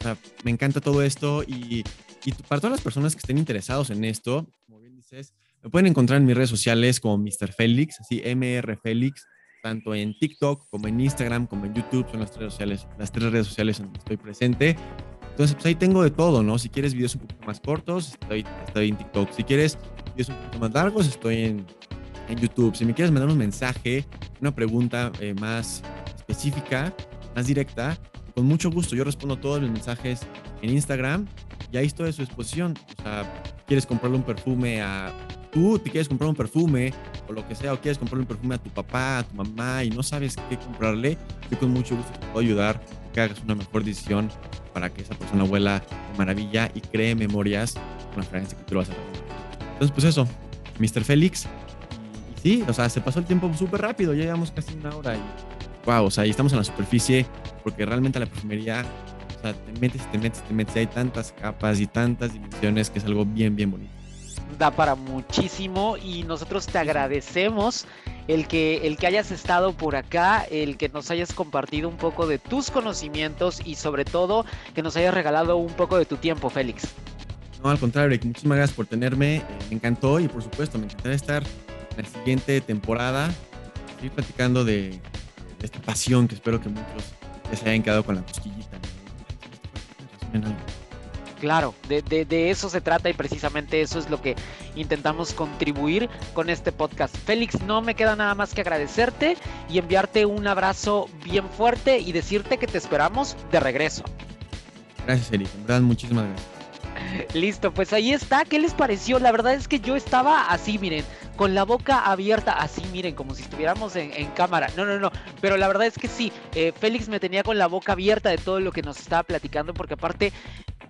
sea, me encanta todo esto y, y para todas las personas que estén interesados en esto, como bien dices, me pueden encontrar en mis redes sociales como Mr. Félix, así MR Félix, tanto en TikTok como en Instagram como en YouTube, son las tres, sociales, las tres redes sociales en donde estoy presente. Entonces, pues ahí tengo de todo, ¿no? Si quieres videos un poquito más cortos, estoy, estoy en TikTok. Si quieres videos un poquito más largos, estoy en, en YouTube. Si me quieres mandar un mensaje, una pregunta eh, más específica, más directa, con mucho gusto. Yo respondo todos los mensajes en Instagram y ahí estoy a su disposición. O sea, quieres comprarle un perfume a tú, te quieres comprar un perfume o lo que sea, o quieres comprarle un perfume a tu papá, a tu mamá y no sabes qué comprarle, yo con mucho gusto te puedo ayudar a que hagas una mejor decisión para que esa persona huela de maravilla y cree memorias con la fragancia que tú le vas a dar. Entonces, pues eso, Mr. Félix. Y, y sí, o sea, se pasó el tiempo súper rápido, ya llevamos casi una hora y wow, o sea, y estamos en la superficie porque realmente la perfumería, o sea, te metes, te metes, te metes, y hay tantas capas y tantas dimensiones que es algo bien, bien bonito. Da para muchísimo y nosotros te agradecemos el que, el que hayas estado por acá, el que nos hayas compartido un poco de tus conocimientos y sobre todo que nos hayas regalado un poco de tu tiempo, Félix. No, al contrario, Eric, muchísimas gracias por tenerme. me encantó y por supuesto, me encantaría estar en la siguiente temporada, seguir platicando de, esta pasión que espero que muchos ya se hayan quedado con la cosquillita. ¿no? Claro, de, de, de, eso se trata y precisamente eso es lo que intentamos contribuir con este podcast. Félix, no me queda nada más que agradecerte y enviarte un abrazo bien fuerte y decirte que te esperamos de regreso. Gracias, Eric. En verdad, muchísimas gracias. Listo, pues ahí está. ¿Qué les pareció? La verdad es que yo estaba así, miren, con la boca abierta, así, miren, como si estuviéramos en, en cámara. No, no, no. Pero la verdad es que sí, eh, Félix me tenía con la boca abierta de todo lo que nos estaba platicando, porque aparte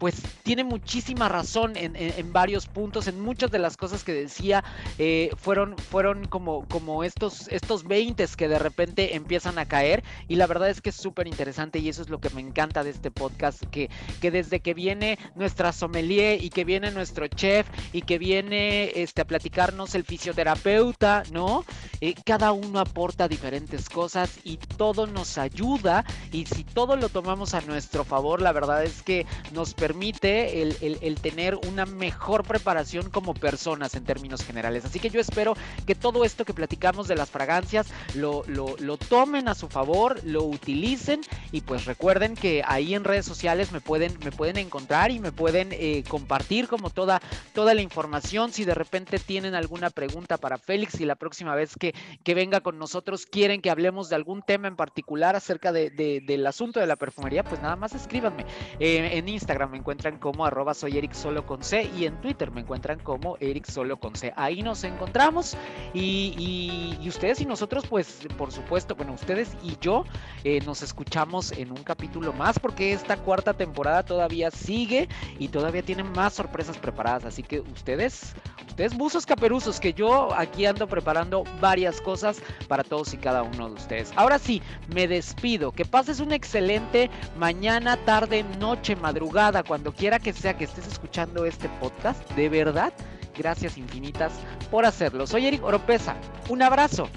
pues tiene muchísima razón en, en, varios puntos, en muchas de las cosas que decía, eh, fueron, fueron como, como estos, estos 20 que de repente empiezan a caer y la verdad es que es súper interesante y eso es lo que me encanta de este podcast, que, que desde que viene nuestra sommelier y que viene nuestro chef y que viene este, a platicarnos el fisioterapeuta, ¿no? Eh, cada uno aporta diferentes cosas y todo nos ayuda y si todo lo tomamos a nuestro favor, la verdad es que nos permite el, el, el, tener una mejor preparación como personas en términos generales. Así que yo espero que todo esto que platicamos de las fragancias lo, lo, lo tomen a su favor, lo utilicen y pues recuerden que ahí en redes sociales me pueden, me pueden encontrar y me pueden eh, compartir como toda, toda la información. Si de repente tienen alguna pregunta para Félix y la próxima vez que, que venga con nosotros quieren que hablemos de algún tema en particular acerca de, del asunto de la perfumería, pues nada más escríbanme eh, en Instagram me encuentran como arroba soy Eric Solo con C y en Twitter me encuentran como Eric Solo con C. Ahí nos encontramos y, ustedes y nosotros, pues por supuesto, bueno, ustedes y yo eh, nos escuchamos en un capítulo más porque esta cuarta temporada todavía sigue y todavía tienen más sorpresas preparadas. Así que ustedes, ustedes buzos caperuzos, que yo aquí ando preparando varias cosas para todos y cada uno de ustedes. Ahora sí, me despido. Que pases una excelente mañana, tarde, noche, madrugada cuando quiera que sea que estés escuchando este podcast, de verdad, gracias infinitas por hacerlo. Soy Eric Oropesa. Un abrazo.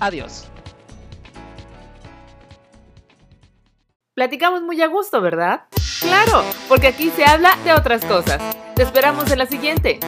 Adiós. Platicamos muy a gusto, ¿verdad? Claro, porque aquí se habla de otras cosas. Te esperamos en la siguiente.